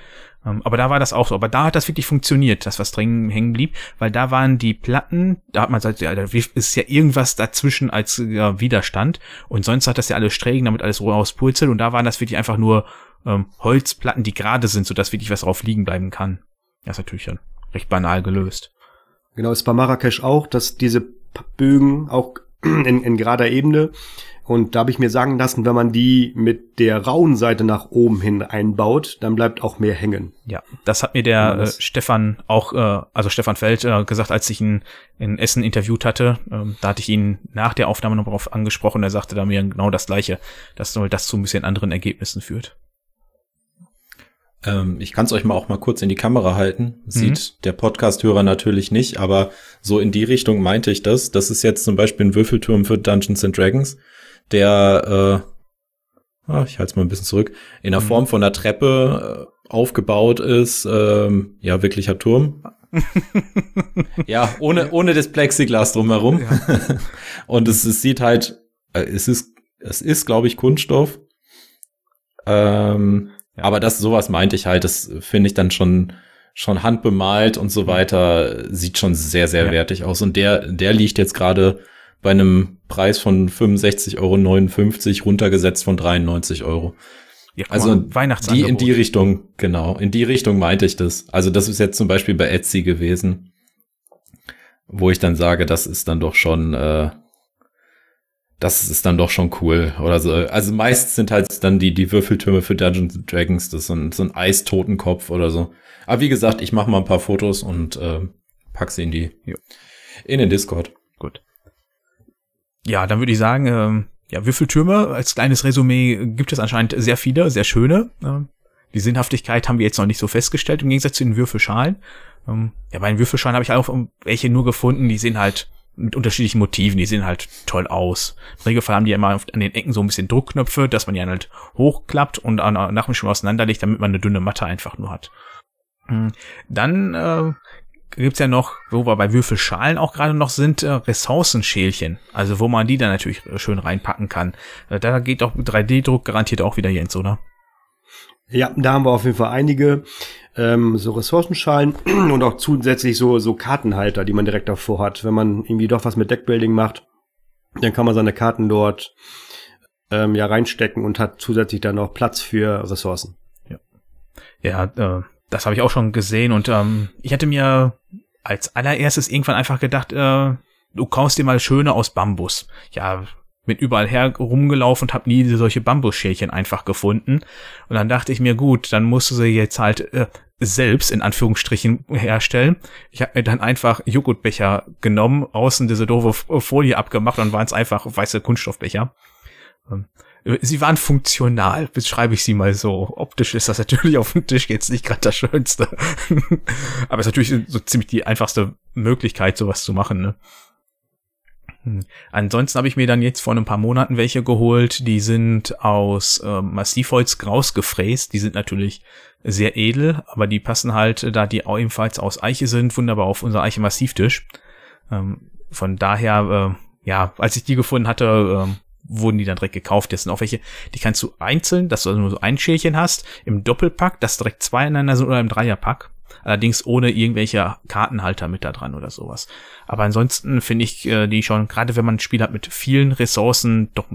Ähm, aber da war das auch so. Aber da hat das wirklich funktioniert, dass was drin hängen blieb, weil da waren die Platten, da hat man gesagt, ja, da ist ja irgendwas dazwischen als ja, Widerstand und sonst hat das ja alles strägen, damit alles rauspurzelt und da waren das wirklich einfach nur ähm, Holzplatten, die gerade sind, sodass wirklich was drauf liegen bleiben kann. Das ist natürlich dann recht banal gelöst. Genau, ist bei Marrakesch auch, dass diese Bögen auch in, in gerader Ebene. Und da habe ich mir sagen lassen, wenn man die mit der rauen Seite nach oben hin einbaut, dann bleibt auch mehr hängen. Ja, das hat mir der äh, Stefan auch, äh, also Stefan Feld, äh, gesagt, als ich ihn in Essen interviewt hatte. Ähm, da hatte ich ihn nach der Aufnahme noch darauf angesprochen. Er sagte da mir genau das Gleiche, dass das zu ein bisschen anderen Ergebnissen führt. Ähm, ich kann es euch mal auch mal kurz in die Kamera halten. Sieht mhm. der Podcast-Hörer natürlich nicht, aber so in die Richtung meinte ich das. Das ist jetzt zum Beispiel ein Würfelturm für Dungeons and Dragons, der, äh, ah, ich halte es mal ein bisschen zurück, in der mhm. Form von einer Treppe äh, aufgebaut ist. Ähm, ja, wirklicher Turm. ja, ohne, ohne das Plexiglas drumherum. Ja. Und es, es sieht halt, äh, es ist, es ist, glaube ich, Kunststoff. Ähm, aber das, sowas meinte ich halt, das finde ich dann schon, schon handbemalt und so weiter, sieht schon sehr, sehr ja. wertig aus. Und der, der liegt jetzt gerade bei einem Preis von 65,59 Euro runtergesetzt von 93 Euro. Ja, also die in die Richtung, genau, in die Richtung meinte ich das. Also das ist jetzt zum Beispiel bei Etsy gewesen, wo ich dann sage, das ist dann doch schon, äh, das ist dann doch schon cool oder so. Also meist sind halt dann die, die Würfeltürme für Dungeons Dragons, das ist so ein, so ein Eistotenkopf oder so. Aber wie gesagt, ich mache mal ein paar Fotos und äh, pack sie in die, ja. in den Discord. Gut. Ja, dann würde ich sagen, ähm, ja, Würfeltürme als kleines Resümee gibt es anscheinend sehr viele, sehr schöne. Ähm, die Sinnhaftigkeit haben wir jetzt noch nicht so festgestellt, im Gegensatz zu den Würfelschalen. Ähm, ja, bei den Würfelschalen habe ich auch welche nur gefunden, die sehen halt mit unterschiedlichen Motiven, die sehen halt toll aus. Im Regelfall haben die ja immer an den Ecken so ein bisschen Druckknöpfe, dass man die halt hochklappt und nach dem schon auseinanderlegt, damit man eine dünne Matte einfach nur hat. Hm, dann äh, gibt's ja noch, wo wir bei Würfelschalen auch gerade noch sind, äh, Ressourcenschälchen. Also wo man die dann natürlich äh, schön reinpacken kann. Äh, da geht auch 3D-Druck garantiert auch wieder Jens, oder? Ja, da haben wir auf jeden Fall einige ähm, so Ressourcenschalen und auch zusätzlich so, so Kartenhalter, die man direkt davor hat. Wenn man irgendwie doch was mit Deckbuilding macht, dann kann man seine Karten dort ähm, ja reinstecken und hat zusätzlich dann noch Platz für Ressourcen. Ja, ja äh, das habe ich auch schon gesehen und ähm, ich hatte mir als allererstes irgendwann einfach gedacht, äh, du kaufst dir mal schöne aus Bambus. Ja, bin überall her rumgelaufen und habe nie solche Bambusschälchen einfach gefunden. Und dann dachte ich mir, gut, dann musst du sie jetzt halt äh, selbst in Anführungsstrichen herstellen. Ich habe mir dann einfach Joghurtbecher genommen, außen diese doofe Folie abgemacht und waren es einfach weiße Kunststoffbecher. Ähm, sie waren funktional, beschreibe ich sie mal so. Optisch ist das natürlich auf dem Tisch jetzt nicht gerade das Schönste. Aber es ist natürlich so ziemlich die einfachste Möglichkeit, sowas zu machen. Ne? Hm. Ansonsten habe ich mir dann jetzt vor ein paar Monaten welche geholt. Die sind aus äh, Massivholz graus gefräst. Die sind natürlich sehr edel, aber die passen halt, da die auch ebenfalls aus Eiche sind, wunderbar auf unser Eiche Massivtisch. Ähm, von daher, äh, ja, als ich die gefunden hatte, äh, wurden die dann direkt gekauft. Das sind auch welche, die kannst du einzeln, dass du also nur so ein Schälchen hast, im Doppelpack, dass direkt zwei ineinander sind oder im Dreierpack. Allerdings ohne irgendwelche Kartenhalter mit da dran oder sowas. Aber ansonsten finde ich äh, die schon, gerade wenn man ein Spiel hat mit vielen Ressourcen, doch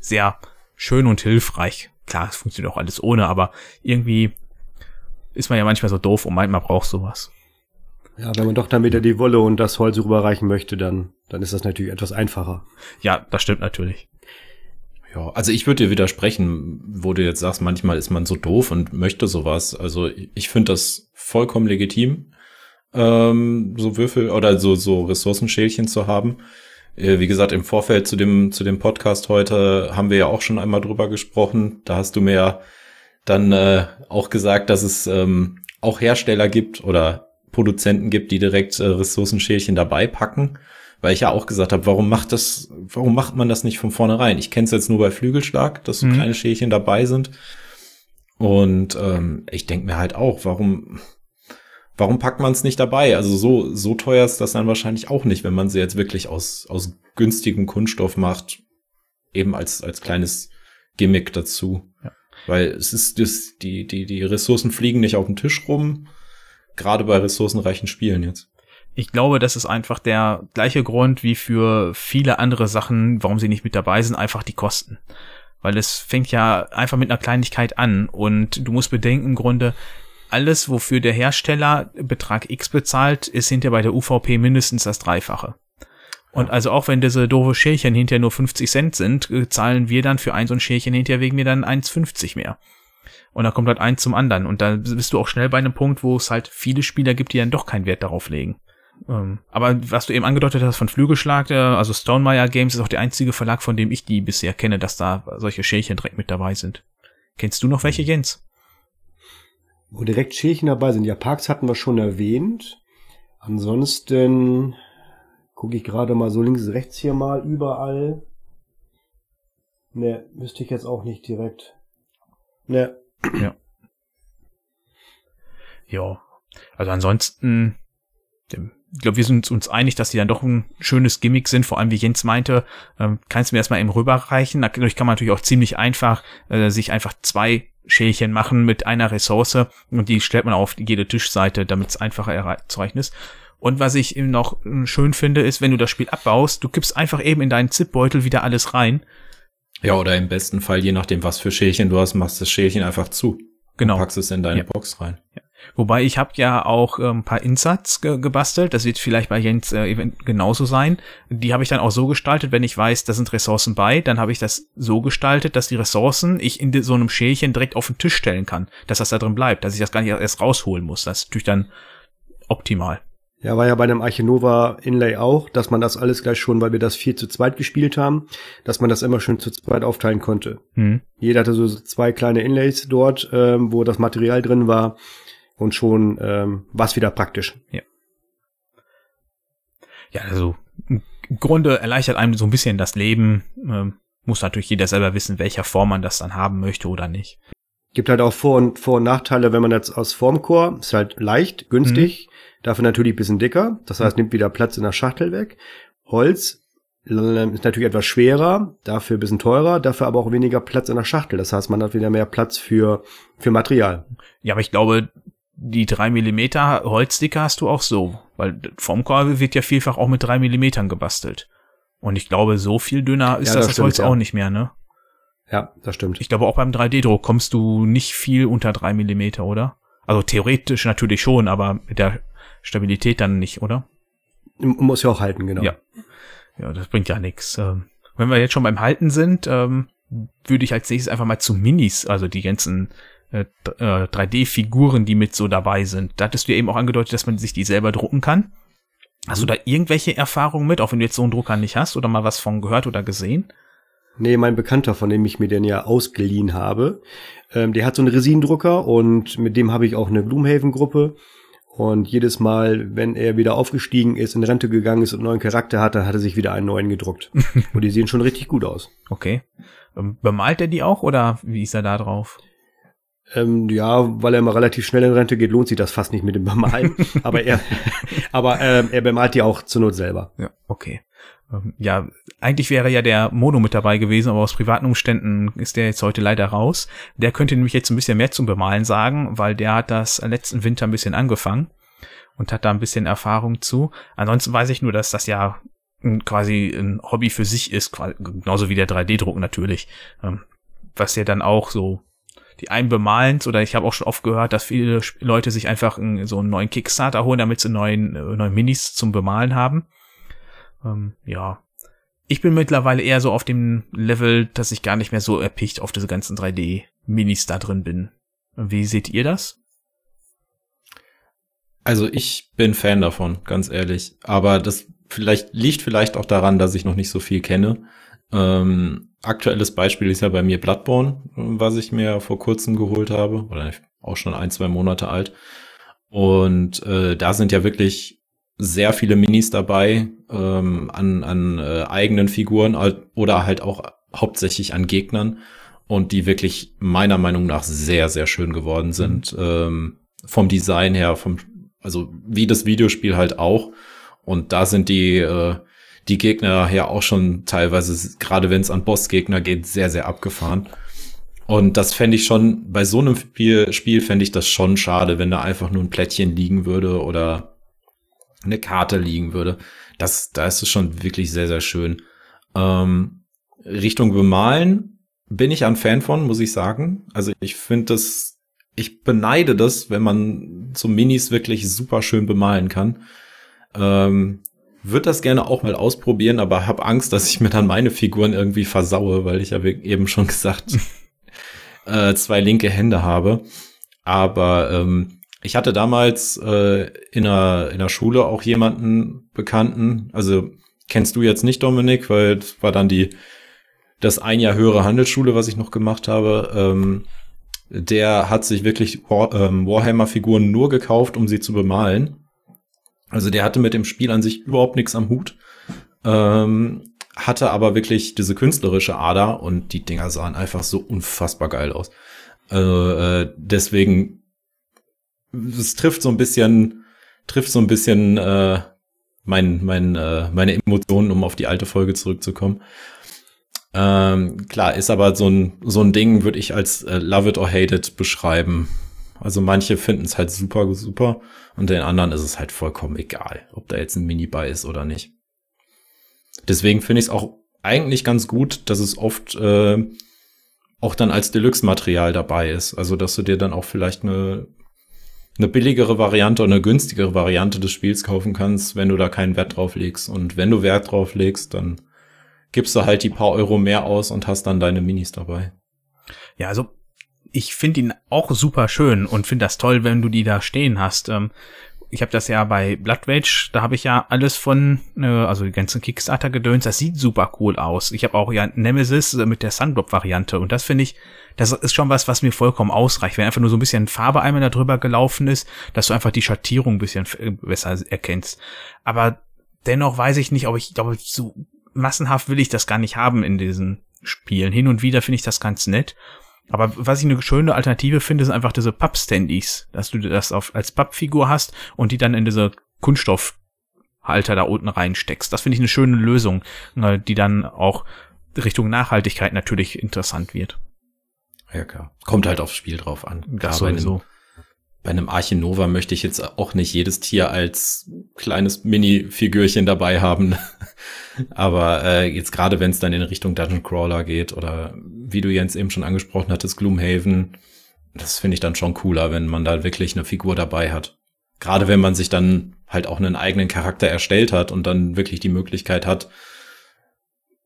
sehr schön und hilfreich. Klar, es funktioniert auch alles ohne, aber irgendwie ist man ja manchmal so doof und meint, man braucht sowas. Ja, wenn man doch dann wieder die Wolle und das Holz rüberreichen möchte, dann, dann ist das natürlich etwas einfacher. Ja, das stimmt natürlich. Ja, also ich würde dir widersprechen, wo du jetzt sagst, manchmal ist man so doof und möchte sowas. Also ich finde das vollkommen legitim, ähm, so Würfel oder so, so Ressourcenschälchen zu haben. Äh, wie gesagt, im Vorfeld zu dem, zu dem Podcast heute haben wir ja auch schon einmal drüber gesprochen. Da hast du mir ja dann äh, auch gesagt, dass es ähm, auch Hersteller gibt oder Produzenten gibt, die direkt äh, Ressourcenschälchen dabei packen weil ich ja auch gesagt habe, warum macht das, warum macht man das nicht von vornherein? Ich kenne es jetzt nur bei Flügelschlag, dass so mhm. kleine Schälchen dabei sind. Und ähm, ich denke mir halt auch, warum, warum packt man es nicht dabei? Also so, so teuer ist das dann wahrscheinlich auch nicht, wenn man sie jetzt wirklich aus, aus günstigem Kunststoff macht, eben als, als kleines Gimmick dazu. Ja. Weil es ist, das, die, die, die Ressourcen fliegen nicht auf den Tisch rum, gerade bei ressourcenreichen Spielen jetzt. Ich glaube, das ist einfach der gleiche Grund wie für viele andere Sachen, warum sie nicht mit dabei sind, einfach die Kosten. Weil es fängt ja einfach mit einer Kleinigkeit an und du musst bedenken, im Grunde, alles, wofür der Hersteller Betrag X bezahlt, ist hinter bei der UVP mindestens das Dreifache. Und also auch wenn diese doofe Schälchen hinterher nur 50 Cent sind, äh, zahlen wir dann für ein so ein Schälchen hinterher wegen mir dann 1,50 mehr. Und da kommt halt eins zum anderen. Und da bist du auch schnell bei einem Punkt, wo es halt viele Spieler gibt, die dann doch keinen Wert darauf legen. Ähm, aber was du eben angedeutet hast von Flügelschlag, also Stonemeyer Games ist auch der einzige Verlag, von dem ich die bisher kenne, dass da solche Schälchen direkt mit dabei sind. Kennst du noch welche, Jens? Wo direkt Schälchen dabei sind. Ja, Parks hatten wir schon erwähnt. Ansonsten gucke ich gerade mal so links, rechts hier mal überall. Ne, müsste ich jetzt auch nicht direkt. Ne. Ja. Ja. Also ansonsten, ich glaube, wir sind uns einig, dass die dann doch ein schönes Gimmick sind. Vor allem, wie Jens meinte, ähm, kannst du mir erstmal eben rüberreichen. Dadurch kann man natürlich auch ziemlich einfach äh, sich einfach zwei Schälchen machen mit einer Ressource und die stellt man auf jede Tischseite, damit es einfacher zu reichen ist. Und was ich eben noch äh, schön finde, ist, wenn du das Spiel abbaust, du kippst einfach eben in deinen Zipbeutel wieder alles rein. Ja, oder im besten Fall, je nachdem, was für Schälchen du hast, machst das Schälchen einfach zu. Genau. Und packst es in deine ja. Box rein. Ja. Wobei ich habe ja auch ein paar Insatz ge gebastelt. Das wird vielleicht bei Jens äh, genauso sein. Die habe ich dann auch so gestaltet, wenn ich weiß, da sind Ressourcen bei, dann habe ich das so gestaltet, dass die Ressourcen ich in so einem Schälchen direkt auf den Tisch stellen kann, dass das da drin bleibt, dass ich das gar nicht erst rausholen muss. Das ist natürlich dann optimal. Ja, war ja bei dem Archinova Inlay auch, dass man das alles gleich schon, weil wir das vier zu zweit gespielt haben, dass man das immer schön zu zweit aufteilen konnte. Hm. Jeder hatte so zwei kleine Inlays dort, ähm, wo das Material drin war und schon ähm, war wieder praktisch. Ja. Ja, also im Grunde erleichtert einem so ein bisschen das Leben. Ähm, muss natürlich jeder selber wissen, welcher Form man das dann haben möchte oder nicht. Gibt halt auch Vor- und, Vor und Nachteile, wenn man jetzt aus Formcore, ist halt leicht, günstig, mhm. dafür natürlich ein bisschen dicker, das heißt, nimmt wieder Platz in der Schachtel weg. Holz ist natürlich etwas schwerer, dafür ein bisschen teurer, dafür aber auch weniger Platz in der Schachtel. Das heißt, man hat wieder mehr Platz für, für Material. Ja, aber ich glaube, die drei Millimeter Holzdicker hast du auch so, weil Formcore wird ja vielfach auch mit drei Millimetern gebastelt. Und ich glaube, so viel dünner ist ja, das, das stimmt, Holz ja. auch nicht mehr, ne? Ja, das stimmt. Ich glaube, auch beim 3D-Druck kommst du nicht viel unter drei Millimeter, oder? Also theoretisch natürlich schon, aber mit der Stabilität dann nicht, oder? Muss ja auch halten, genau. Ja, ja das bringt ja nichts. Ähm, wenn wir jetzt schon beim Halten sind, ähm, würde ich als nächstes einfach mal zu Minis, also die ganzen äh, 3D-Figuren, äh, die mit so dabei sind. Da hattest du ja eben auch angedeutet, dass man sich die selber drucken kann. Hast du mhm. da irgendwelche Erfahrungen mit, auch wenn du jetzt so einen Drucker nicht hast oder mal was von gehört oder gesehen? Nee, mein Bekannter, von dem ich mir den ja ausgeliehen habe, ähm, der hat so einen Resinendrucker und mit dem habe ich auch eine Gloomhaven-Gruppe. Und jedes Mal, wenn er wieder aufgestiegen ist, in Rente gegangen ist und einen neuen Charakter hat, dann hat er sich wieder einen neuen gedruckt. und die sehen schon richtig gut aus. Okay. Ähm, bemalt er die auch oder wie ist er da drauf? Ähm, ja, weil er immer relativ schnell in Rente geht, lohnt sich das fast nicht mit dem Bemalen. aber er, aber ähm, er bemalt die auch zur Not selber. Ja, okay. Ähm, ja, eigentlich wäre ja der Mono mit dabei gewesen, aber aus privaten Umständen ist der jetzt heute leider raus. Der könnte nämlich jetzt ein bisschen mehr zum Bemalen sagen, weil der hat das letzten Winter ein bisschen angefangen und hat da ein bisschen Erfahrung zu. Ansonsten weiß ich nur, dass das ja quasi ein Hobby für sich ist, genauso wie der 3D-Druck natürlich. Ähm, was ja dann auch so die einen bemalen oder ich habe auch schon oft gehört, dass viele Leute sich einfach so einen neuen Kickstarter holen, damit sie neuen, äh, neuen Minis zum Bemalen haben. Ähm, ja. Ich bin mittlerweile eher so auf dem Level, dass ich gar nicht mehr so erpicht auf diese ganzen 3D-Minis da drin bin. Wie seht ihr das? Also ich bin Fan davon, ganz ehrlich. Aber das vielleicht liegt vielleicht auch daran, dass ich noch nicht so viel kenne. Ähm, aktuelles Beispiel ist ja bei mir Bloodborne, was ich mir vor kurzem geholt habe, oder auch schon ein, zwei Monate alt. Und äh, da sind ja wirklich sehr viele Minis dabei ähm, an, an äh, eigenen Figuren oder halt auch hauptsächlich an Gegnern und die wirklich meiner Meinung nach sehr, sehr schön geworden sind. Mhm. Ähm, vom Design her, vom, also wie das Videospiel halt auch. Und da sind die, äh, die Gegner ja auch schon teilweise, gerade wenn es an Bossgegner geht, sehr, sehr abgefahren. Und das fände ich schon, bei so einem Spiel, Spiel fände ich das schon schade, wenn da einfach nur ein Plättchen liegen würde oder eine Karte liegen würde. Das, da ist es schon wirklich sehr, sehr schön. Ähm, Richtung Bemalen bin ich ein Fan von, muss ich sagen. Also ich finde das, ich beneide das, wenn man so Minis wirklich super schön bemalen kann. Ähm, würde das gerne auch mal ausprobieren, aber habe Angst, dass ich mir dann meine Figuren irgendwie versaue, weil ich ja eben schon gesagt äh, zwei linke Hände habe. Aber ähm, ich hatte damals äh, in, der, in der Schule auch jemanden Bekannten, also kennst du jetzt nicht, Dominik, weil das war dann die das ein Jahr höhere Handelsschule, was ich noch gemacht habe. Ähm, der hat sich wirklich War, ähm, Warhammer-Figuren nur gekauft, um sie zu bemalen. Also der hatte mit dem Spiel an sich überhaupt nichts am Hut. Ähm, hatte aber wirklich diese künstlerische Ader und die Dinger sahen einfach so unfassbar geil aus. Also, äh, deswegen es trifft so ein bisschen, trifft so ein bisschen äh, mein, mein, äh, meine Emotionen, um auf die alte Folge zurückzukommen. Ähm, klar, ist aber so ein, so ein Ding, würde ich als äh, Love it or hate it beschreiben. Also manche finden es halt super, super und den anderen ist es halt vollkommen egal, ob da jetzt ein Mini bei ist oder nicht. Deswegen finde ich es auch eigentlich ganz gut, dass es oft äh, auch dann als Deluxe-Material dabei ist. Also dass du dir dann auch vielleicht eine eine billigere Variante oder eine günstigere Variante des Spiels kaufen kannst, wenn du da keinen Wert drauf legst. Und wenn du Wert drauf legst, dann gibst du halt die paar Euro mehr aus und hast dann deine Minis dabei. Ja, also ich finde ihn auch super schön und finde das toll, wenn du die da stehen hast. Ähm, ich habe das ja bei Blood Rage, da habe ich ja alles von, äh, also die ganzen Kickstarter-Gedöns, das sieht super cool aus. Ich habe auch ja Nemesis mit der Sundrop-Variante und das finde ich, das ist schon was, was mir vollkommen ausreicht. Wenn einfach nur so ein bisschen Farbe einmal da drüber gelaufen ist, dass du einfach die Schattierung ein bisschen besser erkennst. Aber dennoch weiß ich nicht, ob ich, glaube, so massenhaft will ich das gar nicht haben in diesen Spielen. Hin und wieder finde ich das ganz nett. Aber was ich eine schöne Alternative finde, sind einfach diese Pappstandies, dass du das auf, als Pappfigur hast und die dann in diese Kunststoffhalter da unten reinsteckst. Das finde ich eine schöne Lösung, äh, die dann auch Richtung Nachhaltigkeit natürlich interessant wird. Ja, klar. Kommt halt aufs Spiel drauf an. Das sowieso. Bei einem Archinova möchte ich jetzt auch nicht jedes Tier als kleines Mini-Figürchen dabei haben. Aber äh, jetzt gerade, wenn es dann in Richtung Dungeon Crawler geht oder wie du Jens eben schon angesprochen hattest, Gloomhaven, das finde ich dann schon cooler, wenn man da wirklich eine Figur dabei hat. Gerade wenn man sich dann halt auch einen eigenen Charakter erstellt hat und dann wirklich die Möglichkeit hat,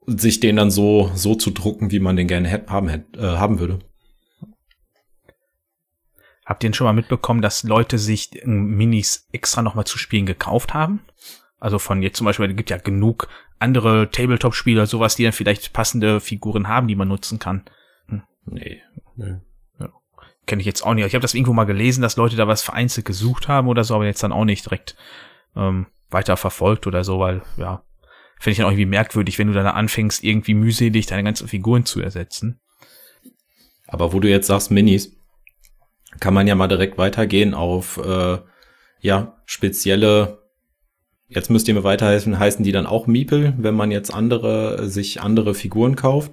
sich den dann so, so zu drucken, wie man den gerne haben, äh, haben würde. Habt ihr denn schon mal mitbekommen, dass Leute sich Minis extra nochmal zu spielen gekauft haben? Also von jetzt zum Beispiel, es gibt ja genug andere Tabletop-Spieler, sowas, die dann vielleicht passende Figuren haben, die man nutzen kann. Hm. Nee. nee. Ja. Kenne ich jetzt auch nicht. Ich habe das irgendwo mal gelesen, dass Leute da was vereinzelt gesucht haben oder so, aber jetzt dann auch nicht direkt ähm, weiter verfolgt oder so, weil, ja, finde ich dann auch irgendwie merkwürdig, wenn du dann anfängst, irgendwie mühselig deine ganzen Figuren zu ersetzen. Aber wo du jetzt sagst Minis, kann man ja mal direkt weitergehen auf äh, ja spezielle. Jetzt müsst ihr mir weiterhelfen, heißen die dann auch Miepel, wenn man jetzt andere sich andere Figuren kauft?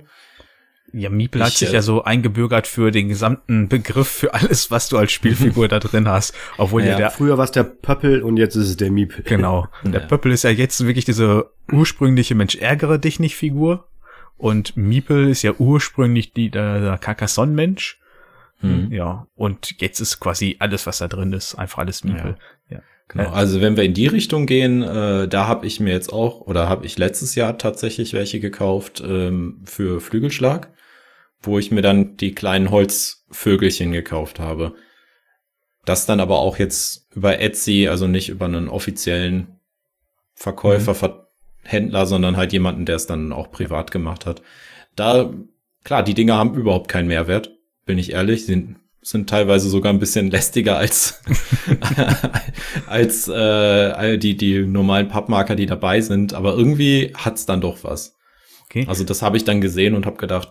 Ja, Miepel hat sich äh, ja so eingebürgert für den gesamten Begriff für alles, was du als Spielfigur da drin hast. Obwohl ja, ja der früher war es der Pöppel und jetzt ist es der Miepel. Genau. Der ja. Pöppel ist ja jetzt wirklich diese ursprüngliche Mensch ärgere dich nicht Figur und Miepel ist ja ursprünglich die der, der Carcassonne Mensch Mhm. Ja, und jetzt ist quasi alles, was da drin ist, einfach alles Miepel. Ja. ja. Genau, also wenn wir in die Richtung gehen, äh, da habe ich mir jetzt auch, oder habe ich letztes Jahr tatsächlich welche gekauft ähm, für Flügelschlag, wo ich mir dann die kleinen Holzvögelchen gekauft habe. Das dann aber auch jetzt über Etsy, also nicht über einen offiziellen Verkäufer, mhm. Händler, sondern halt jemanden, der es dann auch privat gemacht hat. Da, klar, die Dinger haben überhaupt keinen Mehrwert bin ich ehrlich, sind, sind teilweise sogar ein bisschen lästiger als, als äh, die, die normalen Pappmarker, die dabei sind. Aber irgendwie hat's dann doch was. Okay. Also das habe ich dann gesehen und habe gedacht,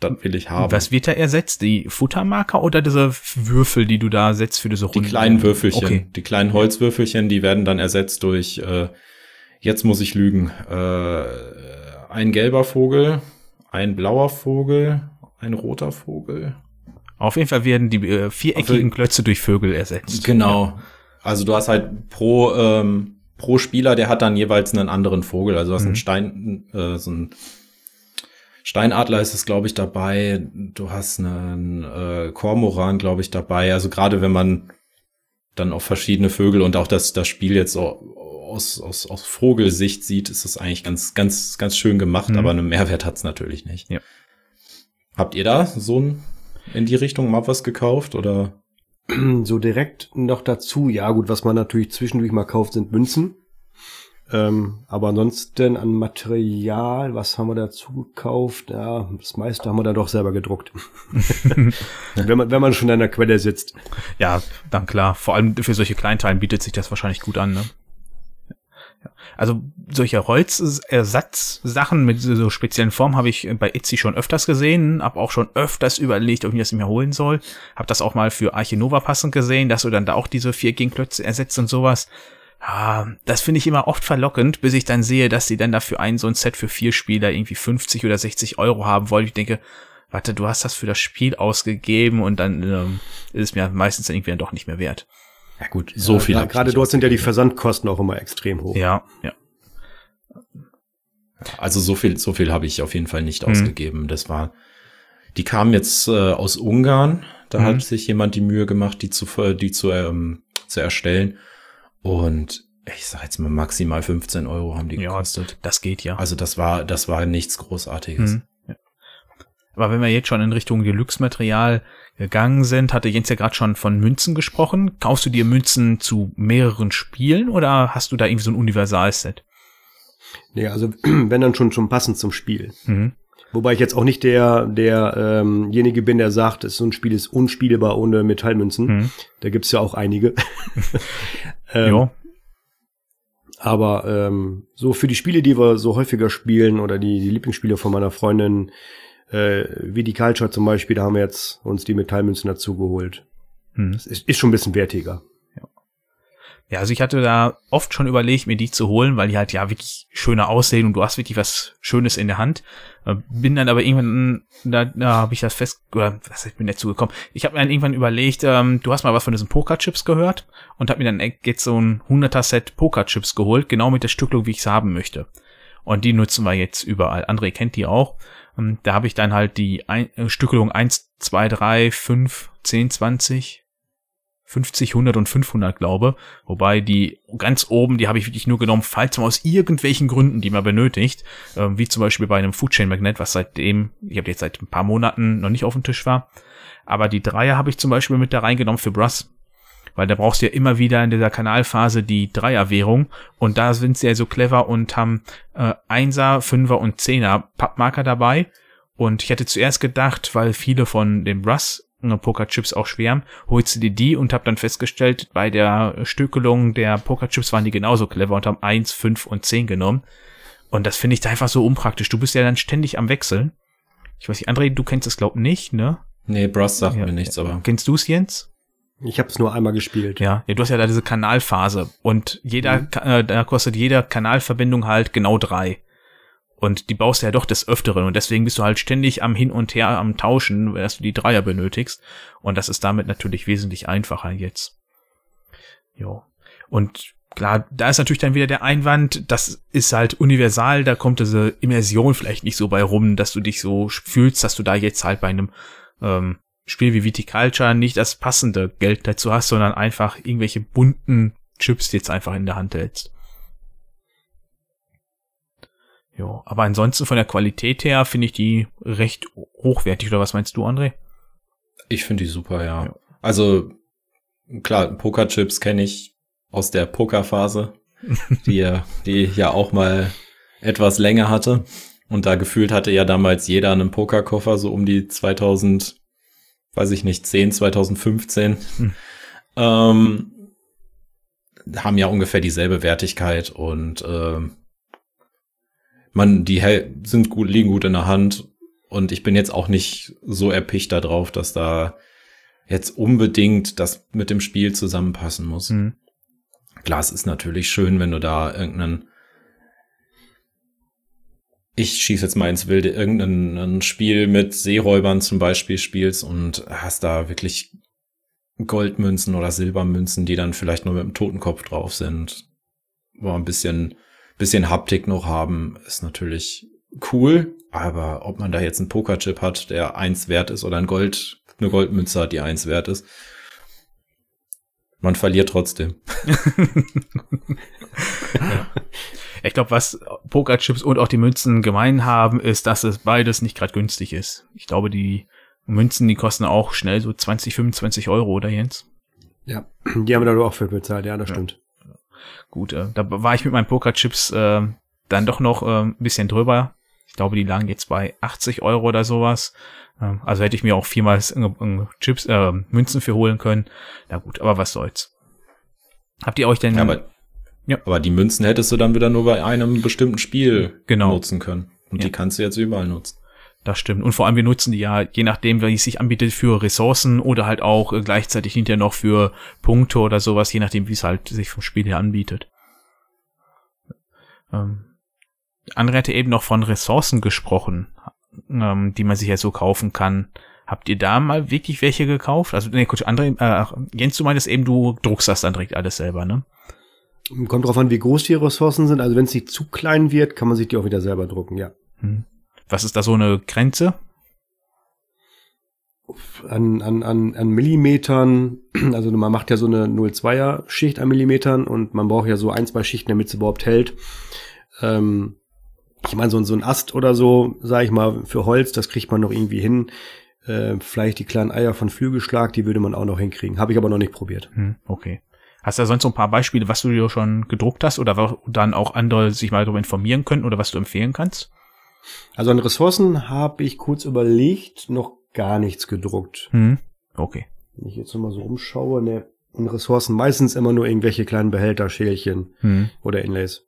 das will ich haben. Was wird da ersetzt? Die Futtermarker oder diese Würfel, die du da setzt für diese Runde? Die kleinen Würfelchen. Okay. Die kleinen Holzwürfelchen, die werden dann ersetzt durch, äh, jetzt muss ich lügen, äh, ein gelber Vogel, ein blauer Vogel, ein roter Vogel auf jeden Fall werden die äh, viereckigen Klötze durch Vögel ersetzt. Genau. Also du hast halt pro, ähm, pro Spieler, der hat dann jeweils einen anderen Vogel. Also du hast mhm. einen Stein, äh, so ein Steinadler ist es, glaube ich, dabei. Du hast einen äh, Kormoran, glaube ich, dabei. Also gerade wenn man dann auch verschiedene Vögel und auch das, das Spiel jetzt so aus, aus, aus Vogelsicht sieht, ist es eigentlich ganz, ganz, ganz schön gemacht, mhm. aber einen Mehrwert hat's natürlich nicht. Ja. Habt ihr da so ein in die Richtung mal was gekauft oder? So direkt noch dazu, ja gut, was man natürlich zwischendurch mal kauft, sind Münzen. Ähm, aber ansonsten an Material, was haben wir dazu gekauft? Ja, das meiste haben wir da doch selber gedruckt. wenn, man, wenn man schon an der Quelle sitzt. Ja, dann klar. Vor allem für solche Kleinteilen bietet sich das wahrscheinlich gut an, ne? Also solche Holzersatzsachen mit so speziellen Formen habe ich bei Etsy schon öfters gesehen, habe auch schon öfters überlegt, ob ich das mir holen soll. Habe das auch mal für Archinova passend gesehen, dass du dann da auch diese vier Gegenklötze ersetzt und sowas. Ja, das finde ich immer oft verlockend, bis ich dann sehe, dass sie dann dafür ein so ein Set für vier Spieler irgendwie 50 oder 60 Euro haben wollen. Ich denke, warte, du hast das für das Spiel ausgegeben und dann ähm, ist es mir meistens irgendwie dann doch nicht mehr wert. Ja gut, so ja, viel. Ja, gerade dort sind ja die Versandkosten auch immer extrem hoch. Ja, ja. Also so viel, so viel habe ich auf jeden Fall nicht mhm. ausgegeben. Das war, die kamen jetzt äh, aus Ungarn. Da mhm. hat sich jemand die Mühe gemacht, die zu, die zu, ähm, zu erstellen. Und ich sag jetzt mal maximal 15 Euro haben die gekostet. Ja, das geht ja. Also das war, das war nichts Großartiges. Mhm. Aber wenn wir jetzt schon in Richtung Deluxe-Material gegangen sind, hatte Jens ja gerade schon von Münzen gesprochen. Kaufst du dir Münzen zu mehreren Spielen oder hast du da irgendwie so ein Universalset? Nee, also wenn dann schon schon passend zum Spiel. Mhm. Wobei ich jetzt auch nicht der derjenige ähm, bin, der sagt, so ein Spiel ist unspielbar ohne Metallmünzen. Mhm. Da gibt's ja auch einige. ähm, ja. Aber ähm, so für die Spiele, die wir so häufiger spielen oder die, die Lieblingsspiele von meiner Freundin, Äh, wie die Culture zum Beispiel, da haben wir jetzt uns die Metallmünzen dazu geholt. Hm. Das ist, ist schon ein bisschen wertiger. Ja, also ich hatte da oft schon überlegt, mir die zu holen, weil die halt ja wirklich schöner aussehen und du hast wirklich was Schönes in der Hand. Äh, Bin dann aber irgendwann, da, da habe ich das fest, oder was ich bin dazu gekommen. Ich habe mir dann irgendwann überlegt, ähm, du hast mal was von diesen Pokerchips gehört und habe mir dann jetzt so ein 100er Set Pokerchips geholt, genau mit der Stücklung, wie ich es haben möchte. Und die nutzen wir jetzt überall. André kennt die auch. Ähm, Da habe ich dann halt die ein äh, Stückelung 1, 2, 3, 5, 10, 20, 50, 100 und 500, glaube. Wobei die ganz oben, die habe ich wirklich nur genommen, falls man aus irgendwelchen Gründen die man benötigt, ähm, wie zum Beispiel bei einem Foodchain Magnet, was seitdem, ich habe jetzt seit ein paar Monaten noch nicht auf dem Tisch war. Aber die Dreier habe ich zum Beispiel mit da reingenommen für Brass. Weil da brauchst du ja immer wieder in dieser Kanalphase die Dreierwährung und da sind sie ja so clever und haben äh, Einser, Fünfer und Zehner Pappmarker dabei. Und ich hatte zuerst gedacht, weil viele von den Brass äh, Pokerchips auch schwärmen, holst du dir die und hab dann festgestellt, bei der Stückelung der Pokerchips waren die genauso clever und haben eins, fünf und zehn genommen. Und das finde ich da einfach so unpraktisch. Du bist ja dann ständig am Wechseln. Ich weiß nicht, André, du kennst das glaub nicht, ne? Nee, Brass sagt Ja, mir nichts, aber Kennst du's, Jens? Ich habe es nur einmal gespielt. Ja, ja, du hast ja da diese Kanalphase und jeder, Ka- äh, da kostet jede Kanalverbindung halt genau drei. Und die baust du ja doch des Öfteren und deswegen bist du halt ständig am Hin und Her am Tauschen, dass du die Dreier benötigst. Und das ist damit natürlich wesentlich einfacher jetzt. Jo. Und klar, da ist natürlich dann wieder der Einwand, das ist halt universal, da kommt diese Immersion vielleicht nicht so bei rum, dass du dich so fühlst, dass du da jetzt halt bei einem ähm, Spiel wie Viticulture nicht das passende Geld dazu hast, sondern einfach irgendwelche bunten Chips die jetzt einfach in der Hand hältst. Jo, aber ansonsten von der Qualität her finde ich die recht hochwertig, oder was meinst du, André? ich finde die super, ja. Ja. Also, klar, Pokerchips kenne ich aus der Pokerphase, die ja, die ja auch mal etwas länger hatte. Und da gefühlt hatte ja damals jeder einen Pokerkoffer, so um die 2000, weiß ich nicht, 10, 2015. Hm. Ähm, haben ja ungefähr dieselbe Wertigkeit und ähm, man, die sind gut, liegen gut in der Hand. Und ich bin jetzt auch nicht so erpicht darauf, dass da jetzt unbedingt das mit dem Spiel zusammenpassen muss. Hm. Klar, es ist natürlich schön, wenn du da irgendeinen ich schieße jetzt mal ins Wilde, irgendein ein Spiel mit Seeräubern zum Beispiel spielst und hast da wirklich Goldmünzen oder Silbermünzen, die dann vielleicht nur mit dem Totenkopf drauf sind, wo ein bisschen, bisschen Haptik noch haben, ist natürlich cool. Aber ob man da jetzt einen Pokerchip hat, der eins wert ist oder ein Gold, eine Goldmünze hat, die eins wert ist, man verliert trotzdem. Ich glaube, was Pokerchips und auch die Münzen gemein haben, ist, dass es beides nicht gerade günstig ist. Ich glaube, die Münzen, die kosten auch schnell so 20, 25 Euro, oder Jens? Ja, die haben wir da auch für bezahlt, ja, das Ja. stimmt. Gut, äh, da war ich mit meinen Pokerchips äh, dann doch noch äh, ein bisschen drüber. Ich glaube, die lagen jetzt bei 80 Euro oder sowas. Ähm, also hätte ich mir auch viermal Chips, äh, Münzen für holen können. Na gut, aber was soll's. Habt ihr euch denn... Ja, aber, Ja. aber die Münzen hättest du dann wieder nur bei einem bestimmten Spiel Genau. nutzen können. Und Ja. die kannst du jetzt überall nutzen. Das stimmt. Und vor allem, wir nutzen die ja, je nachdem, wie es sich anbietet, für Ressourcen oder halt auch äh, gleichzeitig hinterher noch für Punkte oder sowas, je nachdem, wie es halt sich vom Spiel her anbietet. Ähm, André hatte eben noch von Ressourcen gesprochen, ähm, die man sich ja so kaufen kann. Habt ihr da mal wirklich welche gekauft? Also, nee, kurz, André, äh, Jens, du meintest eben, du druckst das dann direkt alles selber, ne? Kommt drauf an, wie groß die Ressourcen sind. Also wenn es nicht zu klein wird, kann man sich die auch wieder selber drucken, ja. Hm. Was ist da so eine Grenze? An, an, an, an Millimetern, also man macht ja so eine 0,2er Schicht an Millimetern und man braucht ja so ein, zwei Schichten, damit es überhaupt hält. Ähm, ich meine, so, ein- so ein Ast oder so, sage ich mal, für Holz, das kriegt man noch irgendwie hin. Äh, vielleicht die kleinen Eier von Flügelschlag, die würde man auch noch hinkriegen. Habe ich aber noch nicht probiert. Hm, okay. Hast du da sonst so ein paar Beispiele, was du dir schon gedruckt hast oder wo dann auch andere sich mal darüber informieren können oder was du empfehlen kannst? Also an Ressourcen habe ich kurz überlegt, noch gar nichts gedruckt. Hm, okay. Wenn ich jetzt nochmal so umschaue, ne, an Ressourcen meistens immer nur irgendwelche kleinen Behälter, Schälchen Hm. oder Inlays.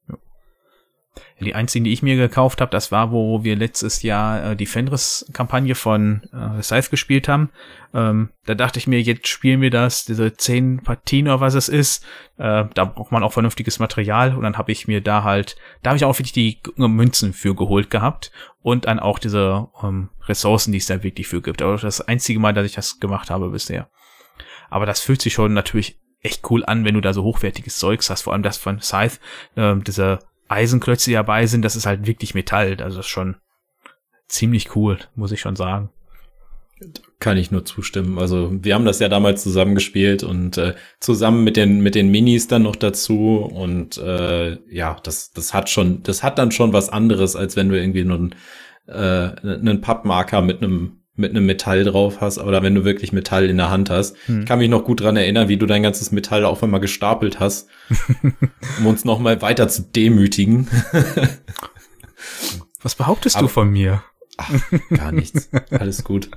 Die einzigen, die ich mir gekauft habe, das war, wo wir letztes Jahr äh, die Fenris-Kampagne von äh, Scythe gespielt haben. Ähm, da dachte ich mir, jetzt spielen wir das, diese zehn Partien oder was es ist. Äh, da braucht man auch vernünftiges Material. Und dann habe ich mir da halt, da habe ich auch wirklich die Münzen für geholt gehabt. Und dann auch diese ähm, Ressourcen, die es da wirklich für gibt. Aber das einzige Mal, dass ich das gemacht habe bisher. Aber das fühlt sich schon natürlich echt cool an, wenn du da so hochwertiges Zeugs hast, vor allem das von Scythe, äh, diese Eisenklötze, dabei sind, das ist halt wirklich Metall. Also das ist schon ziemlich cool, muss ich schon sagen. Kann ich nur zustimmen. Also wir haben das ja damals zusammen gespielt und äh, zusammen mit den mit den Minis dann noch dazu und äh, ja, das das hat schon, das hat dann schon was anderes, als wenn du irgendwie nur einen, äh, einen Pappmarker mit einem mit einem Metall drauf hast oder wenn du wirklich Metall in der Hand hast. Hm. Ich kann mich noch gut dran erinnern, wie du dein ganzes Metall auf einmal gestapelt hast, um uns noch mal weiter zu demütigen. Was behauptest Aber, du von mir? Ach, gar nichts. Alles gut.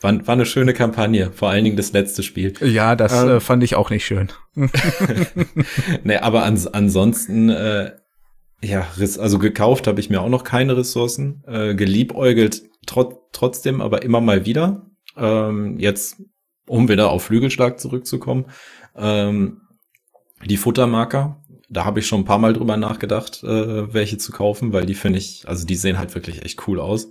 War, war eine schöne Kampagne, vor allen Dingen das letzte Spiel. Ja, das ähm, äh, fand ich auch nicht schön. nee, aber ans, ansonsten äh, ja, also gekauft habe ich mir auch noch keine Ressourcen. Äh, geliebäugelt trot trotzdem, aber immer mal wieder. Ähm, jetzt, um wieder auf Flügelschlag zurückzukommen. Ähm, die Futtermarker, da habe ich schon ein paar Mal drüber nachgedacht, äh, welche zu kaufen, weil die finde ich, also die sehen halt wirklich echt cool aus.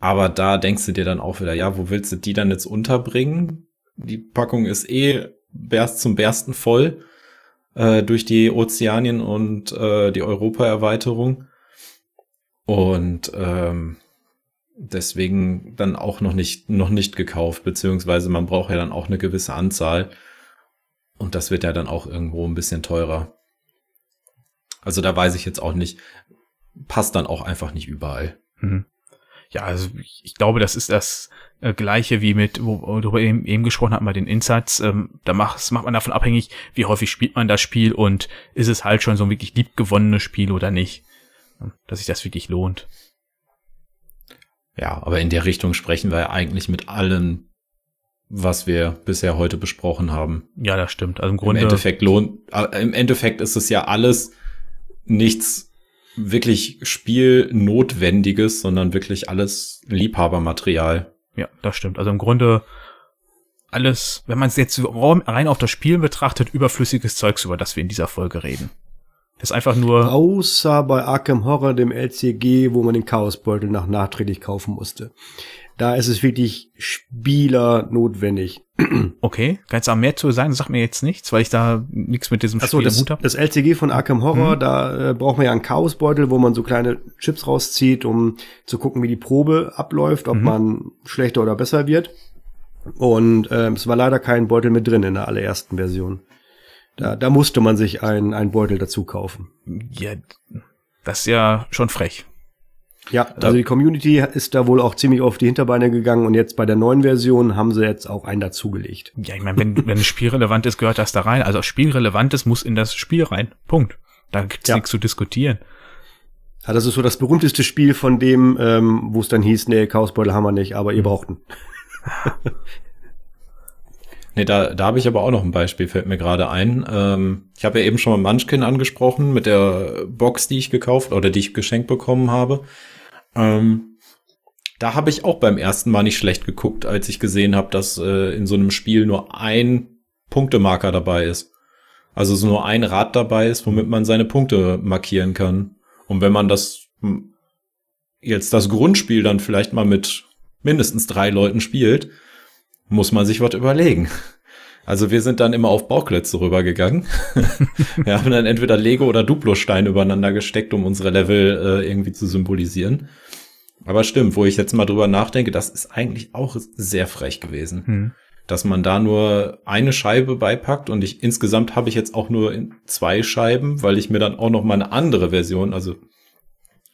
Aber da denkst du dir dann auch wieder, ja, wo willst du die dann jetzt unterbringen? Die Packung ist eh berst zum Bersten voll äh, durch die Ozeanien und äh, die Europa-Erweiterung. Und ähm, deswegen dann auch noch nicht, noch nicht gekauft, beziehungsweise man braucht ja dann auch eine gewisse Anzahl. Und das wird ja dann auch irgendwo ein bisschen teurer. Also da weiß ich jetzt auch nicht, passt dann auch einfach nicht überall. Mhm. Ja, also ich glaube, das ist das äh, gleiche wie mit, wo, wo du eben, eben gesprochen hast, mal den Insights. Ähm, da macht, macht man davon abhängig, wie häufig spielt man das Spiel und ist es halt schon so ein wirklich liebgewonnenes Spiel oder nicht. Dass sich das wirklich lohnt. Ja, aber in der Richtung sprechen wir ja eigentlich mit allen, was wir bisher heute besprochen haben. Ja, das stimmt. Also im Grunde. Im Endeffekt lohnt, äh, im Endeffekt ist es ja alles nichts wirklich Spielnotwendiges, sondern wirklich alles Liebhabermaterial. Ja, das stimmt. Also im Grunde alles, wenn man es jetzt rein auf das Spiel betrachtet, überflüssiges Zeugs, über das wir in dieser Folge reden. Das ist einfach nur. Außer bei Arkham Horror, dem LCG, wo man den Chaosbeutel nach nachträglich kaufen musste. Da ist es wirklich Spieler notwendig. Okay, kannst du da mehr zu sagen? Sag mir jetzt nichts, weil ich da nichts mit diesem Achso, Spiel das, habe. Das LCG von Arkham Horror, mhm. da äh, braucht man ja einen Chaosbeutel, wo man so kleine Chips rauszieht, um zu gucken, wie die Probe abläuft, ob mhm. man schlechter oder besser wird. Und äh, es war leider kein Beutel mit drin in der allerersten Version. Da, da musste man sich einen, einen Beutel dazu kaufen. Ja, das ist ja schon frech. Ja, also die Community ist da wohl auch ziemlich auf die Hinterbeine gegangen und jetzt bei der neuen Version haben sie jetzt auch einen dazugelegt. Ja, ich meine, wenn, wenn es spielrelevant ist, gehört das da rein. Also spielrelevantes muss in das Spiel rein. Punkt. Da gibt's ja. nichts zu diskutieren. Ja, das ist so das berühmteste Spiel von dem, ähm, wo es dann hieß, nee, Chaosbeutel haben wir nicht, aber ihr hm. brauchten. Nee, da, da habe ich aber auch noch ein Beispiel, fällt mir gerade ein. Ähm, ich habe ja eben schon mal Munchkin angesprochen mit der Box, die ich gekauft oder die ich geschenkt bekommen habe. Ähm, da habe ich auch beim ersten Mal nicht schlecht geguckt, als ich gesehen habe, dass äh, in so einem Spiel nur ein Punktemarker dabei ist. Also so nur ein Rad dabei ist, womit man seine Punkte markieren kann. Und wenn man das hm, jetzt das Grundspiel dann vielleicht mal mit mindestens drei Leuten spielt, muss man sich was überlegen. Also wir sind dann immer auf Bauklötze rübergegangen. wir haben dann entweder Lego oder Duplo-Stein übereinander gesteckt, um unsere Level äh, irgendwie zu symbolisieren. Aber stimmt, wo ich jetzt mal drüber nachdenke, das ist eigentlich auch sehr frech gewesen. Hm. Dass man da nur eine Scheibe beipackt und ich insgesamt habe ich jetzt auch nur zwei Scheiben, weil ich mir dann auch noch mal eine andere Version, also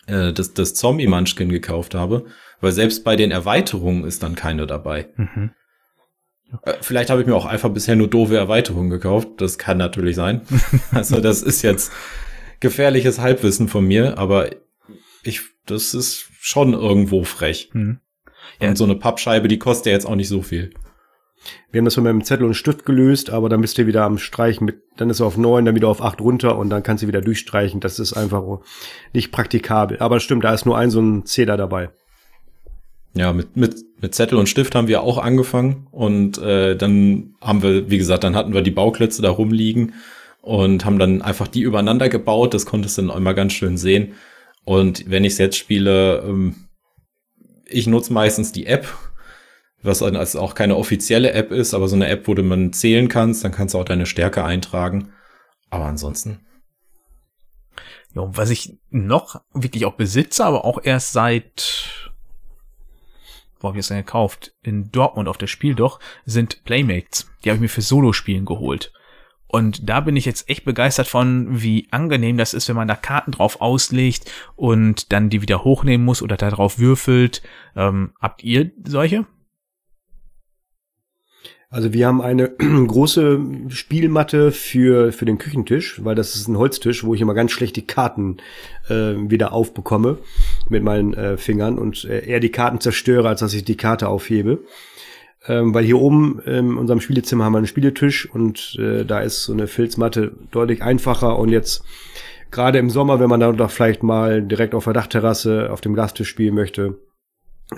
äh, das, das Zombie-Munchkin gekauft habe. Weil selbst bei den Erweiterungen ist dann keine dabei. Mhm. Äh, vielleicht habe ich mir auch einfach bisher nur doofe Erweiterungen gekauft. Das kann natürlich sein. also das ist jetzt gefährliches Halbwissen von mir, aber ich, das ist schon irgendwo frech. Hm. Ja. Und so eine Pappscheibe, die kostet ja jetzt auch nicht so viel. Wir haben das mit dem Zettel und Stift gelöst, aber dann bist du wieder am Streichen mit, dann ist er auf neun, dann wieder auf acht runter und dann kannst du wieder durchstreichen. Das ist einfach nicht praktikabel. Aber stimmt, da ist nur ein so ein Zähler dabei. Ja, mit, mit, mit Zettel und Stift haben wir auch angefangen und äh, dann haben wir, wie gesagt, dann hatten wir die Bauklötze da rumliegen und haben dann einfach die übereinander gebaut. Das konntest du dann immer ganz schön sehen. Und wenn ich es jetzt spiele, ähm, ich nutze meistens die App, was also auch keine offizielle App ist, aber so eine App, wo du man zählen kannst, dann kannst du auch deine Stärke eintragen. Aber ansonsten. Ja, was ich noch wirklich auch besitze, aber auch erst seit, wo habe ich das denn gekauft? In Dortmund auf der Spiel doch, sind Playmates. Die habe ich mir für Solo-Spielen geholt. Und da bin ich jetzt echt begeistert von, wie angenehm das ist, wenn man da Karten drauf auslegt und dann die wieder hochnehmen muss oder da drauf würfelt. Ähm, habt ihr solche? Also wir haben eine große Spielmatte für, für den Küchentisch, weil das ist ein Holztisch, wo ich immer ganz schlecht die Karten äh, wieder aufbekomme mit meinen äh, Fingern und äh, eher die Karten zerstöre, als dass ich die Karte aufhebe. Ähm, weil hier oben in unserem Spielezimmer haben wir einen Spieletisch und äh, da ist so eine Filzmatte deutlich einfacher und jetzt gerade im Sommer, wenn man da doch vielleicht mal direkt auf der Dachterrasse auf dem Glastisch spielen möchte,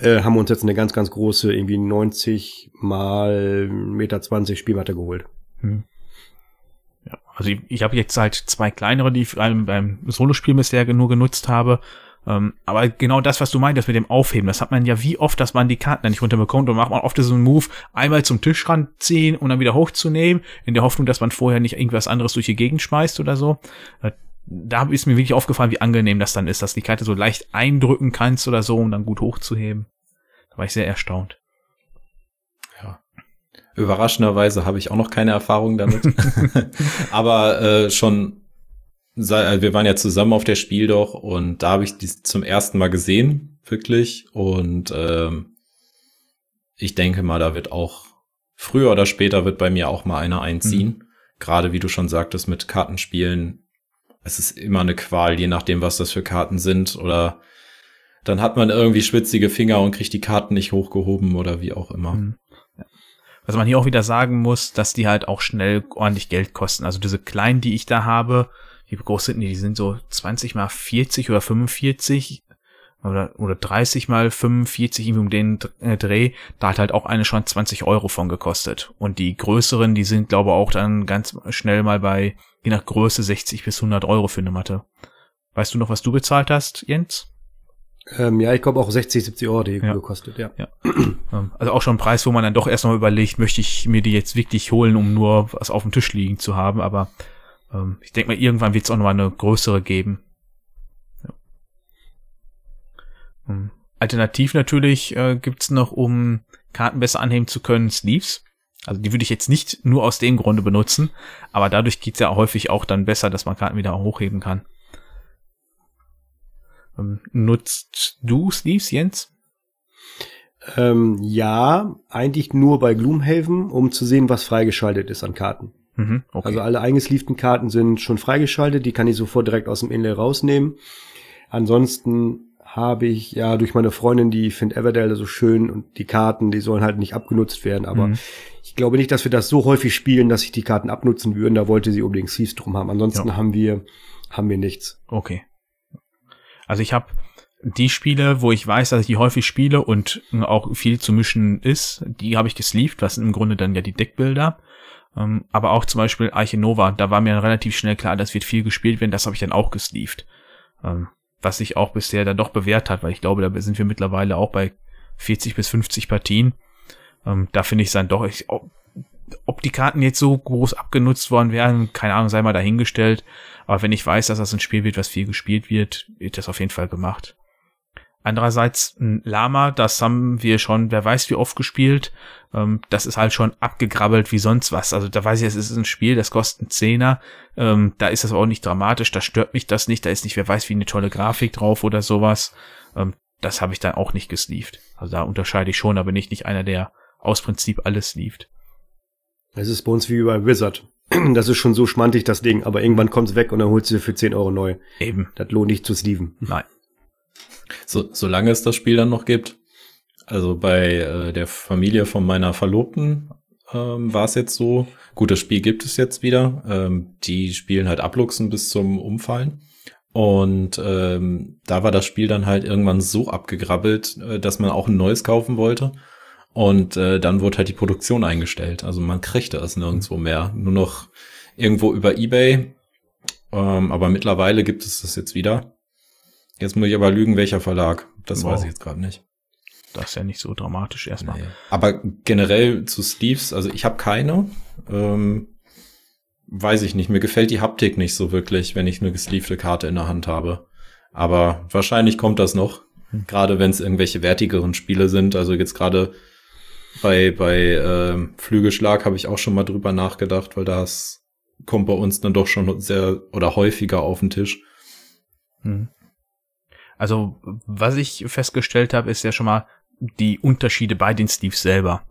äh, haben wir uns jetzt eine ganz, ganz große, irgendwie 90 mal Meter 20 Spielmatte geholt. Hm. Ja, also ich, ich habe jetzt halt zwei kleinere, die ich beim, beim Solospiel bisher nur genutzt habe. Ähm, aber genau das, was du meintest mit dem Aufheben, das hat man ja wie oft, dass man die Karten nicht runterbekommt und macht man oft so einen Move, einmal zum Tischrand ziehen und dann wieder hochzunehmen, in der Hoffnung, dass man vorher nicht irgendwas anderes durch die Gegend schmeißt oder so. Äh, da ist mir wirklich aufgefallen, wie angenehm das dann ist, dass die Karte so leicht eindrücken kannst oder so, um dann gut hochzuheben. Da war ich sehr erstaunt. Ja. Überraschenderweise habe ich auch noch keine Erfahrung damit. Aber äh, schon, wir waren ja zusammen auf der Spiel doch und da habe ich die zum ersten Mal gesehen, wirklich. Und ähm, ich denke mal, da wird auch früher oder später wird bei mir auch mal einer einziehen. Mhm. Gerade wie du schon sagtest, mit Kartenspielen es ist immer eine Qual, je nachdem, was das für Karten sind. Oder dann hat man irgendwie schwitzige Finger und kriegt die Karten nicht hochgehoben oder wie auch immer. Mhm. Was man hier auch wieder sagen muss, dass die halt auch schnell ordentlich Geld kosten. Also diese kleinen, die ich da habe, wie groß sind die? Die sind so 20 mal 40 oder 45 oder, oder 30 mal 45 irgendwie um den äh, Dreh. Da hat halt auch eine schon 20 Euro von gekostet. Und die größeren, die sind glaube auch dann ganz schnell mal bei je nach Größe 60 bis 100 Euro für eine Matte. Weißt du noch, was du bezahlt hast, Jens? Ähm, ja, ich glaube auch 60, 70 Euro die ja. gekostet, ja. ja. Ähm, also auch schon ein Preis, wo man dann doch erst mal überlegt, möchte ich mir die jetzt wirklich holen, um nur was auf dem Tisch liegen zu haben. Aber ähm, ich denke mal, irgendwann wird es auch noch mal eine größere geben. Ja. Ähm, alternativ natürlich äh, gibt's noch, um Karten besser anheben zu können, Sleeves. Also die würde ich jetzt nicht nur aus dem Grunde benutzen, aber dadurch geht's ja häufig auch dann besser, dass man Karten wieder hochheben kann. Ähm, nutzt du Sleeves, Jens? Ähm, ja, eigentlich nur bei Gloomhaven, um zu sehen, was freigeschaltet ist an Karten. Mhm, okay. Also alle eingesleevten Karten sind schon freigeschaltet, die kann ich sofort direkt aus dem Inlay rausnehmen. Ansonsten habe ich ja durch meine Freundin, die findet Everdale so schön und die Karten, die sollen halt nicht abgenutzt werden. Aber mhm. ich glaube nicht, dass wir das so häufig spielen, dass sich die Karten abnutzen würden. Da wollte sie unbedingt Thieves drum haben. Ansonsten ja. haben wir, haben wir nichts. Okay. Also ich habe die Spiele, wo ich weiß, dass ich die häufig spiele und auch viel zu mischen ist, die habe ich gesleeved, was im Grunde dann ja die Deckbilder. Ähm, aber auch zum Beispiel Arche Nova, da war mir relativ schnell klar, das wird viel gespielt werden, das habe ich dann auch gesleeved. Ähm, was sich auch bisher dann doch bewährt hat, weil ich glaube, da sind wir mittlerweile auch bei 40 bis 50 Partien. Ähm, da finde ich es dann doch, ich, ob, ob, die Karten jetzt so groß abgenutzt worden wären, keine Ahnung, sei mal dahingestellt. Aber wenn ich weiß, dass das ein Spiel wird, was viel gespielt wird, wird das auf jeden Fall gemacht. Andererseits ein Lama, das haben wir schon, wer weiß wie oft gespielt. Ähm, das ist halt schon abgegrabbelt wie sonst was. Also da weiß ich, es ist ein Spiel, das kostet einen Zehner. Ähm, da ist das auch nicht dramatisch, da stört mich das nicht. Da ist nicht, wer weiß wie eine tolle Grafik drauf oder sowas. Ähm, das habe ich dann auch nicht gesleeved. Also da unterscheide ich schon, aber nicht nicht einer, der aus Prinzip alles sleeved. Es ist bei uns wie bei Wizard. Das ist schon so schmantig, das Ding, aber irgendwann kommt's weg und dann holst du für 10 Euro neu. Eben. Das lohnt nicht zu sleeven. Nein. So, solange es das Spiel dann noch gibt. Also bei äh, der Familie von meiner Verlobten ähm, war es jetzt so. Gut, das Spiel gibt es jetzt wieder. Ähm, die spielen halt Abluchsen bis zum Umfallen. Und ähm, da war das Spiel dann halt irgendwann so abgegrabbelt, äh, dass man auch ein neues kaufen wollte. Und äh, dann wurde halt die Produktion eingestellt. Also man kriegte es nirgendwo mehr. Nur noch irgendwo über Ebay. Ähm, aber mittlerweile gibt es das jetzt wieder. Jetzt muss ich aber lügen, welcher Verlag. Das Wow. weiß ich jetzt gerade nicht. Das ist ja nicht so dramatisch erstmal. Nee. Aber generell zu Sleeves, also ich habe keine. Ähm, weiß ich nicht. Mir gefällt die Haptik nicht so wirklich, wenn ich eine gesleevte Karte in der Hand habe. Aber wahrscheinlich kommt das noch. Hm. Gerade wenn es irgendwelche wertigeren Spiele sind. Also jetzt gerade bei, bei ähm, Flügelschlag habe ich auch schon mal drüber nachgedacht, weil das kommt bei uns dann doch schon sehr oder häufiger auf den Tisch. Mhm. Also, was ich festgestellt habe, ist ja schon mal die Unterschiede bei den Sleeves selber.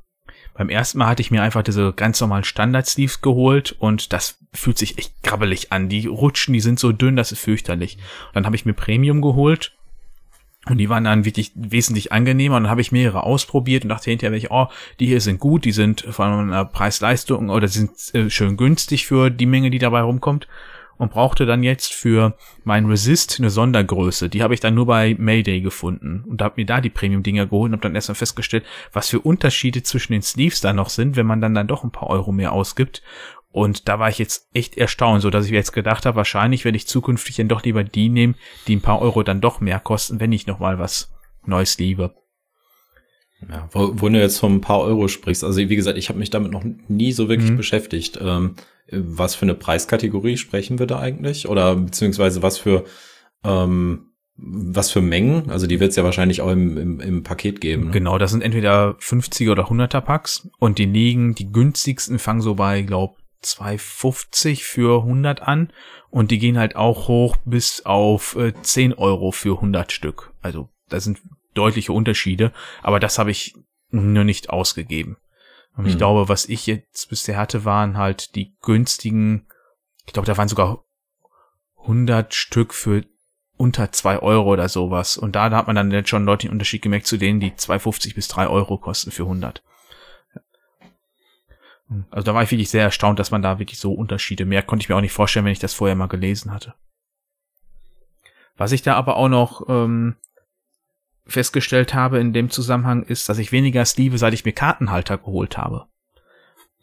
Beim ersten Mal hatte ich mir einfach diese ganz normalen Standard-Sleeves geholt und das fühlt sich echt grabbelig an. Die rutschen, die sind so dünn, das ist fürchterlich. Und dann habe ich mir Premium geholt und die waren dann wirklich wesentlich angenehmer. Und dann habe ich mehrere ausprobiert und dachte hinterher, welche, oh, die hier sind gut, die sind von einer Preis-Leistung oder sind äh, schön günstig für die Menge, die dabei rumkommt. Und brauchte dann jetzt für mein Resist eine Sondergröße. Die habe ich dann nur bei Mayday gefunden. Und habe mir da die Premium-Dinger geholt und habe dann erstmal festgestellt, was für Unterschiede zwischen den Sleeves da noch sind, wenn man dann dann doch ein paar Euro mehr ausgibt. Und da war ich jetzt echt erstaunt, so dass ich mir jetzt gedacht habe, wahrscheinlich werde ich zukünftig dann doch lieber die nehmen, die ein paar Euro dann doch mehr kosten, wenn ich noch mal was Neues liebe. Ja, wo, wo du jetzt von ein paar Euro sprichst, also wie gesagt, ich habe mich damit noch nie so wirklich Mhm. beschäftigt. Ähm, was für eine Preiskategorie sprechen wir da eigentlich? Oder beziehungsweise was für ähm, was für Mengen? Also die wird es ja wahrscheinlich auch im, im, im Paket geben. Ne? Genau, das sind entweder 50er oder 100er Packs und die liegen, die günstigsten fangen so bei, glaub, 2,50 für 100 an und die gehen halt auch hoch bis auf äh, 10 Euro für 100 Stück. Also da sind deutliche Unterschiede, aber das habe ich nur nicht ausgegeben. Und ich Hm. glaube, was ich jetzt bisher hatte, waren halt die günstigen, ich glaube, da waren sogar 100 Stück für unter 2 Euro oder sowas. Und da, da hat man dann jetzt schon einen deutlichen Unterschied gemerkt zu denen, die 2,50 bis 3 Euro kosten für 100. Also da war ich wirklich sehr erstaunt, dass man da wirklich so Unterschiede mehr konnte ich mir auch nicht vorstellen, wenn ich das vorher mal gelesen hatte. Was ich da aber auch noch ähm, festgestellt habe in dem Zusammenhang ist, dass ich weniger Sleeve, seit ich mir Kartenhalter geholt habe.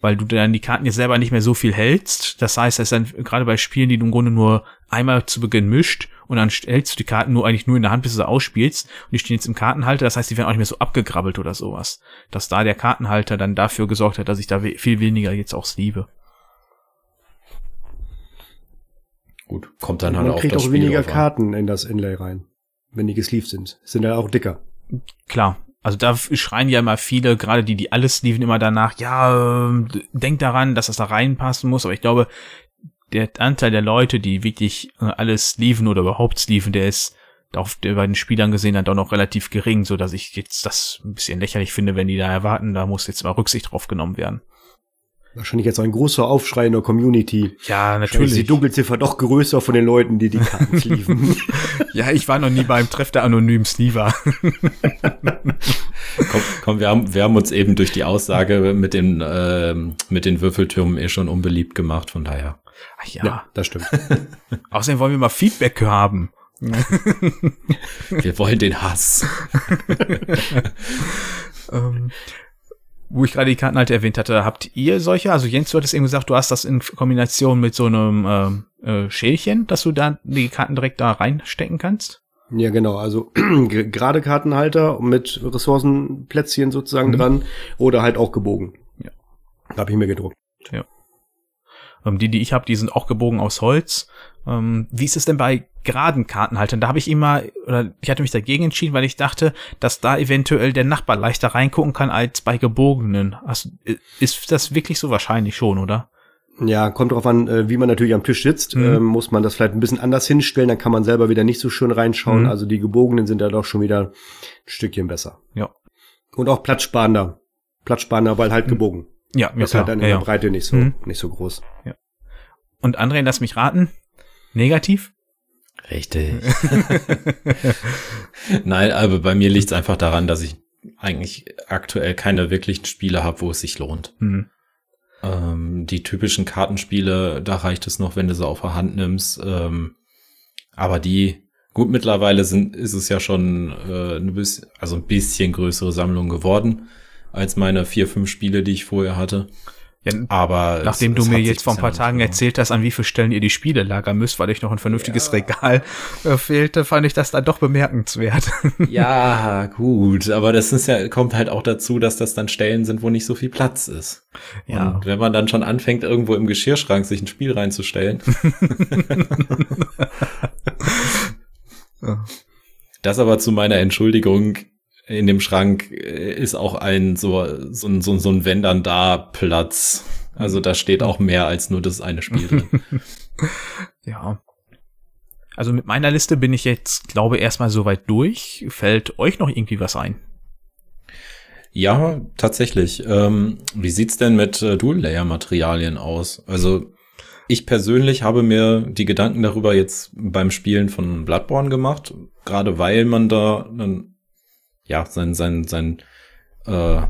Weil du dann die Karten jetzt selber nicht mehr so viel hältst. Das heißt, es ist dann gerade bei Spielen, die du im Grunde nur einmal zu Beginn mischt und dann hältst du die Karten nur eigentlich nur in der Hand, bis du sie ausspielst. Und die stehen jetzt im Kartenhalter, das heißt, die werden auch nicht mehr so abgegrabbelt oder sowas. Dass da der Kartenhalter dann dafür gesorgt hat, dass ich da we viel weniger jetzt auch sleeve. Gut, kommt dann halt Man auf kriegt das auch Spiel weniger drauf an. Karten in das Inlay rein, wenn die gesleeved sind. Sind ja auch dicker. Klar. Also da schreien ja immer viele, gerade die, die alles sleeven, immer danach, ja, ähm, denk daran, dass das da reinpassen muss. Aber ich glaube, der Anteil der Leute, die wirklich äh, alles sleeven oder überhaupt sleeven, der ist auf der bei den Spielern gesehen dann doch noch relativ gering, so dass ich jetzt das ein bisschen lächerlich finde, wenn die da erwarten, da muss jetzt mal Rücksicht drauf genommen werden. Wahrscheinlich jetzt ein großer Aufschrei in der Community. Ja, Wahrscheinlich ist die Dunkelziffer doch größer von den Leuten, die die Karten sleeven. Ja, ich war noch nie beim Treff der anonymen Sleever. Komm, komm wir, haben, wir haben uns eben durch die Aussage mit den, ähm, mit den Würfeltürmen eh schon unbeliebt gemacht, von daher. Ach ja. ja, das stimmt. Außerdem wollen wir mal Feedback haben. Wir wollen den Hass. ähm, wo ich gerade die Kartenhalter erwähnt hatte, habt ihr solche? Also Jens, du hattest eben gesagt, du hast das in Kombination mit so einem ähm, äh, Schälchen, dass du da die Karten direkt da reinstecken kannst? Ja, genau. Also ge- gerade Kartenhalter mit Ressourcenplätzchen sozusagen Mhm. dran oder halt auch gebogen. Ja. Habe ich mir gedruckt. Ähm, die, die ich habe, die sind auch gebogen aus Holz. Ähm, wie ist es denn bei geraden Kartenhaltern? Da habe ich immer, oder ich hatte mich dagegen entschieden, weil ich dachte, dass da eventuell der Nachbar leichter reingucken kann als bei gebogenen. Also, i- ist das wirklich so wahrscheinlich schon, oder? Ja, kommt drauf an, äh, wie man natürlich am Tisch sitzt. Mhm. Ähm, muss man das vielleicht ein bisschen anders hinstellen, dann kann man selber wieder nicht so schön reinschauen. Mhm. Also die gebogenen sind da doch schon wieder ein Stückchen besser. Ja. Und auch platzsparender. Platzsparender, weil halt Mhm. gebogen. Ja, Das ist halt dann in ja, der ja. Breite nicht so, Mhm. nicht so groß. Und André, lass mich raten. Negativ? Richtig. Nein, aber bei mir liegt es einfach daran, dass ich eigentlich aktuell keine wirklichen Spiele habe, wo es sich lohnt. Hm. Ähm, die typischen Kartenspiele, da reicht es noch, wenn du sie auf der Hand nimmst. Ähm, aber die, gut, mittlerweile sind, ist es ja schon äh, ein bisschen, also ein bisschen größere Sammlung geworden als meine vier, fünf Spiele, die ich vorher hatte. Ja, Aber Nachdem es, du es mir jetzt vor ein paar Tagen erzählt hast, an wie vielen Stellen ihr die Spiele lagern müsst, weil euch noch ein vernünftiges Regal äh, fehlte, fand ich das dann doch bemerkenswert. Ja, gut, aber das ist ja, kommt halt auch dazu, dass das dann Stellen sind, wo nicht so viel Platz ist. Ja. Und wenn man dann schon anfängt, irgendwo im Geschirrschrank sich ein Spiel reinzustellen. Ja. Das aber zu meiner Entschuldigung, in dem Schrank äh, ist auch ein so, so, ein- so, ein- so ein Wenn dann da Platz. Also da steht auch mehr als nur das eine Spiel drin. Ja. Also mit meiner Liste bin ich jetzt, glaube erstmal soweit durch. Fällt euch noch irgendwie was ein? Ja, tatsächlich. Ähm, wie sieht's denn mit äh, Dual-Layer-Materialien aus? Also ich persönlich habe mir die Gedanken darüber jetzt beim Spielen von Bloodborne gemacht, gerade weil man da dann ja sein sein sein äh,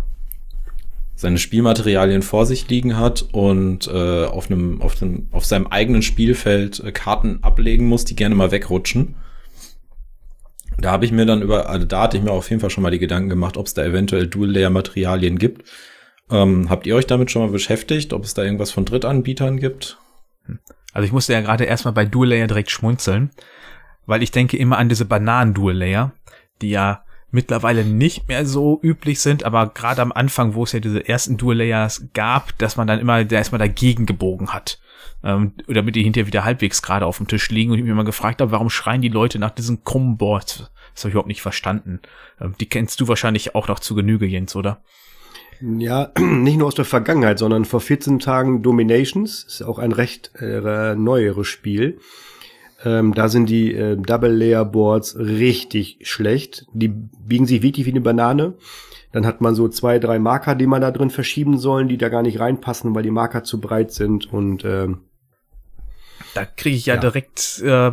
seine Spielmaterialien vor sich liegen hat und äh, auf einem auf dem auf seinem eigenen Spielfeld äh, Karten ablegen muss, die gerne mal wegrutschen. Da habe ich mir dann über, also da hatte ich mir auf jeden Fall schon mal die Gedanken gemacht, ob es da eventuell Dual-Layer-Materialien gibt. Ähm, habt ihr euch damit schon mal beschäftigt, ob es da irgendwas von Drittanbietern gibt? Also ich musste ja gerade erstmal bei Dual Layer direkt schmunzeln, weil ich denke immer an diese Bananen-Dual Layer, die ja mittlerweile nicht mehr so üblich sind, aber gerade am Anfang, wo es ja diese ersten Dual Layers gab, dass man dann immer erstmal dagegen gebogen hat. Ähm, damit die hinterher wieder halbwegs gerade auf dem Tisch liegen und ich mir immer gefragt habe, warum schreien die Leute nach diesen krummen Boards? Das habe ich überhaupt nicht verstanden. Ähm, die kennst du wahrscheinlich auch noch zu Genüge, Jens, oder? Ja, nicht nur aus der Vergangenheit, sondern vor 14 Tagen Dominations, ist auch ein recht äh, neueres Spiel. Ähm, da sind die äh, Double Layer Boards richtig schlecht. Die biegen sich wirklich wie eine Banane. Dann hat man so zwei, drei Marker, die man da drin verschieben sollen, die da gar nicht reinpassen, weil die Marker zu breit sind und ähm, Da kriege ich ja, Ja. direkt äh,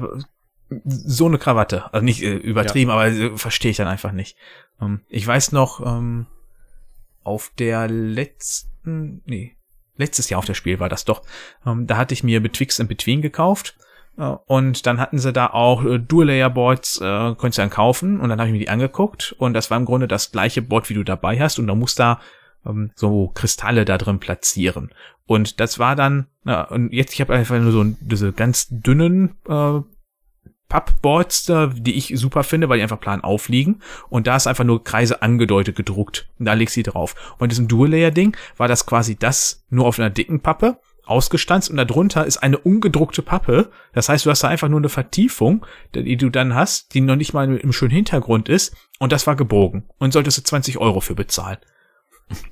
so eine Krawatte. Also nicht äh, übertrieben, aber äh, verstehe ich dann einfach nicht. Ähm, ich weiß noch, ähm, auf der letzten, nee, letztes Jahr auf der Spiel war das doch, ähm, da hatte ich mir Betwixt and Between gekauft. Und dann hatten sie da auch äh, Dual-Layer-Boards, äh, konntest du dann kaufen. Und dann habe ich mir die angeguckt. Und das war im Grunde das gleiche Board, wie du dabei hast. Und da musst da ähm, so Kristalle da drin platzieren. Und das war dann, na, und jetzt, ich habe einfach nur so diese ganz dünnen äh, Pappboards, die ich super finde, weil die einfach plan aufliegen. Und da ist einfach nur Kreise angedeutet gedruckt. Und da legst du die drauf. Und diesem Dual-Layer-Ding war das quasi das nur auf einer dicken Pappe ausgestanzt und darunter ist eine ungedruckte Pappe. Das heißt, du hast da einfach nur eine Vertiefung, die du dann hast, die noch nicht mal im schönen Hintergrund ist. Und das war gebogen. Und solltest du 20 Euro für bezahlen.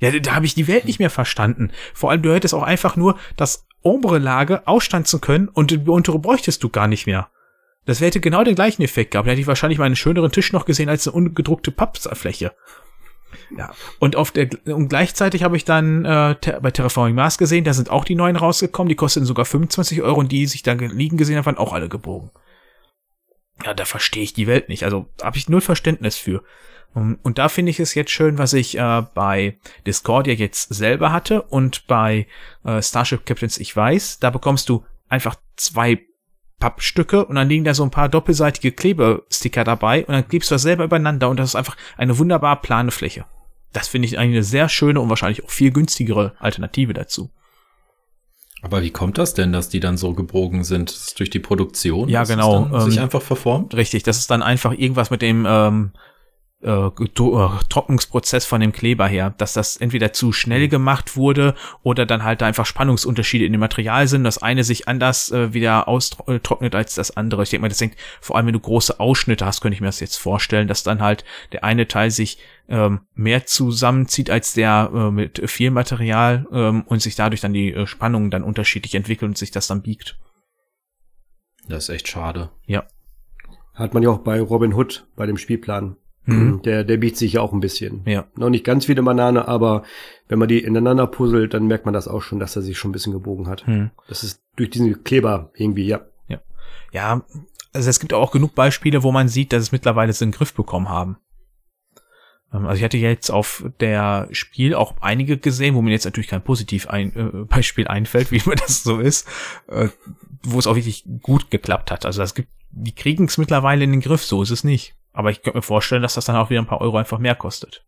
Ja, da- habe ich die Welt nicht mehr verstanden. Vor allem, du hättest auch einfach nur das obere Lager ausstanzen können und die untere bräuchtest du gar nicht mehr. Das hätte genau den gleichen Effekt gehabt. Da hätte ich wahrscheinlich mal einen schöneren Tisch noch gesehen als eine ungedruckte Pappfläche. Ja, und auf der und gleichzeitig habe ich dann äh, bei Terraforming Mars gesehen, da sind auch die neuen rausgekommen, die kosteten sogar 25 Euro und die, die sich da ge- liegen gesehen haben, waren auch alle gebogen. Ja, da verstehe ich die Welt nicht. Also habe ich null Verständnis für. Um, Und da finde ich es jetzt schön, was ich äh, bei Discordia jetzt selber hatte und bei äh, Starship Captains Ich weiß, da bekommst du einfach zwei Pappstücke und dann liegen da so ein paar doppelseitige Klebesticker dabei und dann klebst du das selber übereinander und das ist einfach eine wunderbar plane Fläche. Das finde ich eigentlich eine sehr schöne und wahrscheinlich auch viel günstigere Alternative dazu. Aber wie kommt das denn, dass die dann so gebogen sind? Ist es durch die Produktion? Ja, genau, dann sich ähm, einfach verformt? Richtig, das ist dann einfach irgendwas mit dem ähm, äh, äh, Trocknungsprozess von dem Kleber her, dass das entweder zu schnell gemacht wurde oder dann halt da einfach Spannungsunterschiede in dem Material sind, das eine sich anders äh, wieder austrocknet als das andere. Ich denke mal, das hängt vor allem, wenn du große Ausschnitte hast, könnte ich mir das jetzt vorstellen, dass dann halt der eine Teil sich ähm, mehr zusammenzieht als der äh, mit viel Material ähm, und sich dadurch dann die äh, Spannungen dann unterschiedlich entwickeln und sich das dann biegt. Das ist echt schade. Ja. hat man ja auch bei Robin Hood bei dem Spielplan. Mhm. Der, der biegt sich ja auch ein bisschen. Ja. Noch nicht ganz wie eine Banane, aber wenn man die ineinander puzzelt, dann merkt man das auch schon, dass er sich schon ein bisschen gebogen hat. Hm. Das ist durch diesen Kleber irgendwie, ja. Ja, also es gibt auch genug Beispiele, wo man sieht, dass es mittlerweile so einen Griff bekommen haben. Ähm, also ich hatte jetzt auf der Spiel auch einige gesehen, wo mir jetzt natürlich kein Positivbeispiel ein, äh, einfällt, wie immer das so ist, äh, wo es auch wirklich gut geklappt hat. Also das gibt, die kriegen es mittlerweile in den Griff, so ist es nicht. Aber ich könnte mir vorstellen, dass das dann auch wieder ein paar Euro einfach mehr kostet.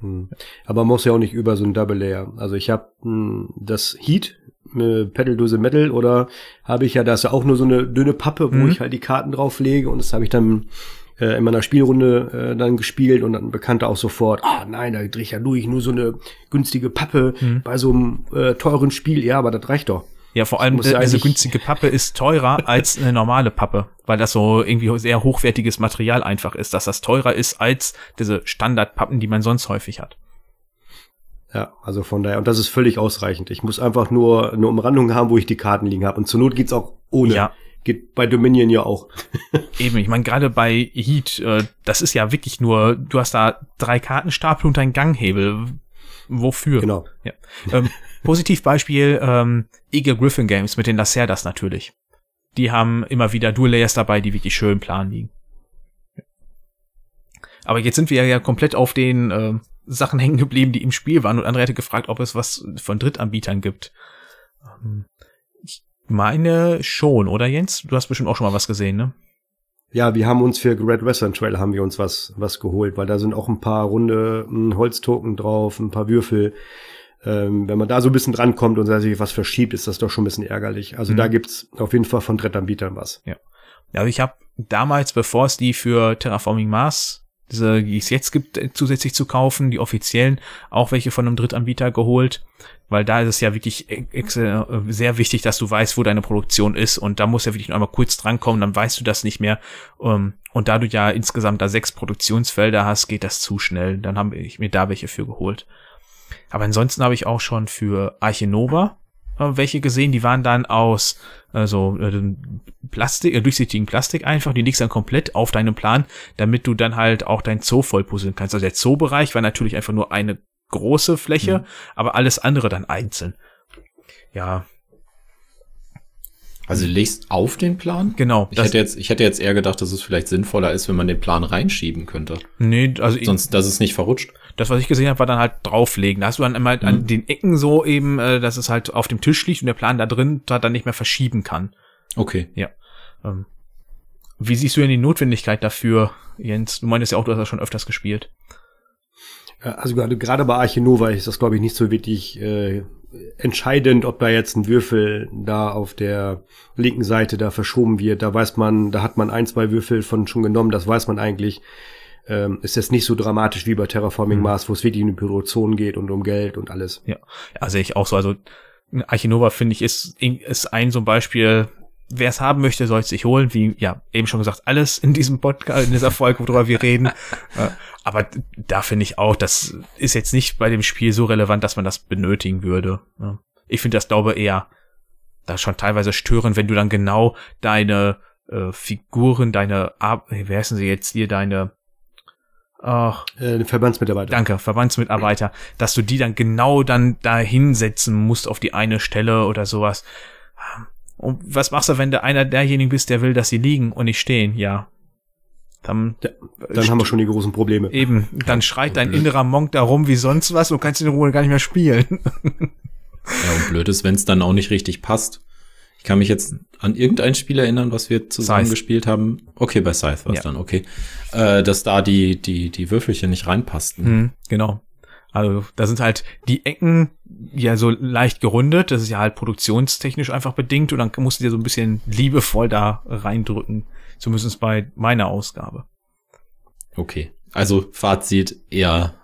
Hm. Aber man muss ja auch nicht über so ein Double Layer. Also ich habe hm, das Heat äh, Pedaldose Metal oder habe ich ja, da ist ja auch nur so eine dünne Pappe, wo mhm. ich halt die Karten drauflege und das habe ich dann äh, in meiner Spielrunde äh, dann gespielt und dann Bekannte auch sofort, ah nein, da drehe ich ja durch, nur so eine günstige Pappe mhm. bei so einem äh, teuren Spiel, ja, aber das reicht doch. Ja, vor allem äh, diese günstige Pappe ist teurer als eine normale Pappe, weil das so irgendwie sehr hochwertiges Material einfach ist, dass das teurer ist als diese Standardpappen, die man sonst häufig hat. Ja, also von daher, und das ist völlig ausreichend. Ich muss einfach nur eine Umrandung haben, wo ich die Karten liegen habe. Und zur Not geht's auch ohne. Ja. Geht bei Dominion ja auch. Eben, ich meine, gerade bei Heat, äh, das ist ja wirklich nur, du hast da drei Kartenstapel und einen Ganghebel. Wofür? Genau. Ja. Ähm, Positivbeispiel, ähm, Eagle Griffin Games mit den Lacerdas natürlich. Die haben immer wieder Dual Layers dabei, die wirklich schön plan liegen. Aber jetzt sind wir ja komplett auf den äh, Sachen hängen geblieben, die im Spiel waren und André hatte gefragt, ob es was von Drittanbietern gibt. Ähm, ich meine schon, oder Jens? Du hast bestimmt auch schon mal was gesehen, ne? Ja, wir haben uns für Red Western Trail haben wir uns was, was geholt, weil da sind auch ein paar runde hm, Holztoken drauf, ein paar Würfel. Ähm, wenn man da so ein bisschen drankommt und sich was verschiebt, ist das doch schon ein bisschen ärgerlich. Also mhm. da gibt's auf jeden Fall von Drittanbietern was. Ja. Ja, also ich habe damals, bevor es die für Terraforming Mars diese, die es jetzt gibt, äh, zusätzlich zu kaufen, die offiziellen, auch welche von einem Drittanbieter geholt, weil da ist es ja wirklich äh, sehr wichtig, dass du weißt, wo deine Produktion ist und da muss ja wirklich nur einmal kurz drankommen, dann weißt du das nicht mehr. Ähm, und da du ja insgesamt da sechs Produktionsfelder hast, geht das zu schnell. Dann habe ich mir da welche für geholt. Aber ansonsten habe ich auch schon für Arche Nova äh, welche gesehen, die waren dann aus also äh, Plastik, äh, durchsichtigen Plastik einfach, die legst dann komplett auf deinen Plan, damit du dann halt auch dein Zoo voll puzzeln kannst. Also der Zoo-Bereich war natürlich einfach nur eine große Fläche, mhm. aber alles andere dann einzeln. Ja. Also du legst auf den Plan? Genau. Ich hätte jetzt, ich hätte jetzt eher gedacht, dass es vielleicht sinnvoller ist, wenn man den Plan reinschieben könnte. Nee, also sonst, dass es nicht verrutscht. Das, was ich gesehen habe, war dann halt drauflegen. Da hast du dann immer mhm. an den Ecken so eben, äh, dass es halt auf dem Tisch liegt und der Plan da drin da dann nicht mehr verschieben kann. Okay. Ja. Ähm, wie siehst du denn die Notwendigkeit dafür, Jens? Du meintest ja auch, du hast das schon öfters gespielt. Also gerade, gerade bei Archinova ist das, glaube ich, nicht so wirklich äh, entscheidend, ob da jetzt ein Würfel da auf der linken Seite da verschoben wird. Da weiß man, da hat man ein, zwei Würfel von schon genommen, das weiß man eigentlich ähm, ist jetzt nicht so dramatisch wie bei Terraforming mhm. Mars, wo es wirklich um die Produktion geht und um Geld und alles. Ja, ja sehe ich auch so. Also Archinova finde ich ist, ist ein so ein Beispiel, wer es haben möchte, soll es sich holen. Wie ja eben schon gesagt, alles in diesem Podcast, in dieser Folge, worüber wir reden. Aber da finde ich auch, das ist jetzt nicht bei dem Spiel so relevant, dass man das benötigen würde. Ich finde das glaube eher da schon teilweise stören, wenn du dann genau deine äh, Figuren, deine, Ar wie heißen sie jetzt hier, deine Ach, äh, Verbandsmitarbeiter. Danke, Verbandsmitarbeiter, dass du die dann genau dann da hinsetzen musst auf die eine Stelle oder sowas. Und was machst du, wenn du einer derjenigen bist, der will, dass sie liegen und nicht stehen? Ja. Dann, ja, dann haben wir schon die großen Probleme. Eben, dann schreit dein innerer Monk da rum wie sonst was und kannst in Ruhe gar nicht mehr spielen. ja, und blöd ist, wenn es dann auch nicht richtig passt. Ich kann mich jetzt an irgendein Spiel erinnern, was wir zusammen Scythe. gespielt haben. Okay, bei Scythe war es ja. dann, okay. Äh, dass da die, die, die Würfelchen nicht reinpassten. Hm, genau. Also da sind halt die Ecken ja so leicht gerundet. Das ist ja halt produktionstechnisch einfach bedingt und dann musst du dir so ein bisschen liebevoll da reindrücken. Zumindest bei meiner Ausgabe. Okay. Also Fazit eher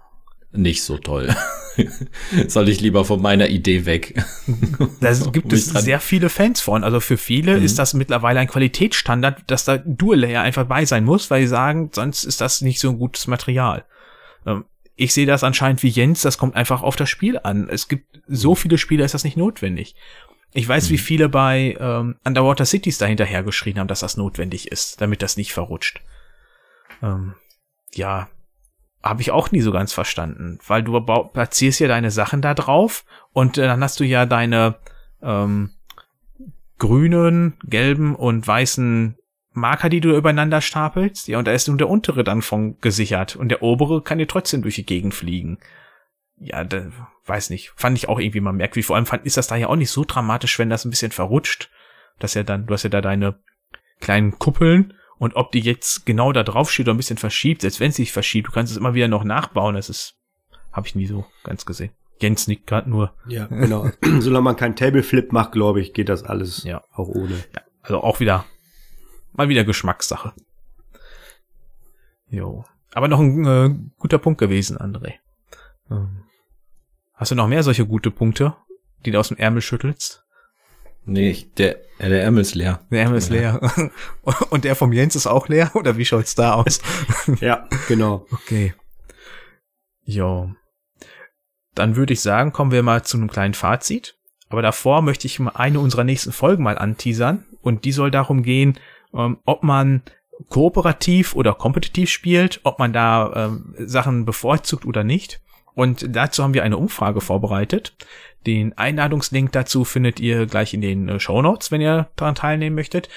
nicht so toll. Soll ich lieber von meiner Idee weg? Da gibt es sehr viele Fans von. Also für viele mhm. ist das mittlerweile ein Qualitätsstandard, dass da Dual Layer einfach bei sein muss, weil sie sagen, sonst ist das nicht so ein gutes Material. Ähm, ich sehe das anscheinend wie Jens, das kommt einfach auf das Spiel an. Es gibt so viele Spiele, ist das nicht notwendig. Ich weiß, mhm. wie viele bei ähm, Underwater Cities dahinterher geschrien haben, dass das notwendig ist, damit das nicht verrutscht. Ähm, ja, habe ich auch nie so ganz verstanden, weil du platzierst ja deine Sachen da drauf und äh, dann hast du ja deine ähm, grünen, gelben und weißen Marker, die du übereinander stapelst, ja, und da ist nur der untere dann von gesichert und der obere kann dir trotzdem durch die Gegend fliegen. Ja, da, weiß nicht, fand ich auch irgendwie mal merkwürdig. Vor allem fand, ist das da ja auch nicht so dramatisch, wenn das ein bisschen verrutscht, dass ja dann, du hast ja da deine kleinen Kuppeln und ob die jetzt genau da drauf steht oder ein bisschen verschiebt, selbst wenn sie sich verschiebt, du kannst es immer wieder noch nachbauen, das ist, habe ich nie so ganz gesehen. Jens nickt gerade nur. Ja, genau. Solange man keinen Tableflip macht, glaube ich, geht das alles Ja. auch ohne. Ja, also auch wieder, mal wieder Geschmackssache. Jo. Aber noch ein äh, guter Punkt gewesen, André. Ähm, hast du noch mehr solche gute Punkte, die du aus dem Ärmel schüttelst? Nee, ich, der, der Ärmel ist leer. Der Ärmel ist leer. Und der vom Jens ist auch leer? Oder wie schaut's da aus? Ja, genau. Okay. Jo. Dann würde ich sagen, kommen wir mal zu einem kleinen Fazit. Aber davor möchte ich mal eine unserer nächsten Folgen mal anteasern. Und die soll darum gehen, ähm, ob man kooperativ oder kompetitiv spielt, ob man da ähm, Sachen bevorzugt oder nicht. Und dazu haben wir eine Umfrage vorbereitet. Den Einladungslink dazu findet ihr gleich in den äh, Show Notes, wenn ihr daran teilnehmen möchtet.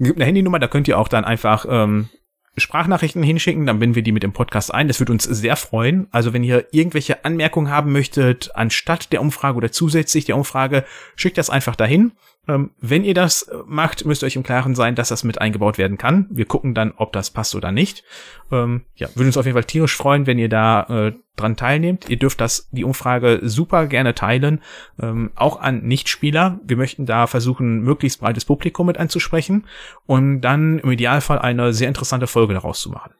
Gibt eine Handynummer, da könnt ihr auch dann einfach ähm, Sprachnachrichten hinschicken, dann binden wir die mit dem Podcast ein. Das würde uns sehr freuen. Also wenn ihr irgendwelche Anmerkungen haben möchtet, anstatt der Umfrage oder zusätzlich der Umfrage, schickt das einfach dahin. Ähm, wenn ihr das äh, macht, müsst ihr euch im Klaren sein, dass das mit eingebaut werden kann. Wir gucken dann, ob das passt oder nicht. Ähm, ja, würde uns auf jeden Fall tierisch freuen, wenn ihr da äh, dran teilnehmt. Ihr dürft das, die Umfrage super gerne teilen, ähm, auch an Nichtspieler. Wir möchten da versuchen, möglichst breites Publikum mit anzusprechen und dann im Idealfall eine sehr interessante Folge daraus zu machen.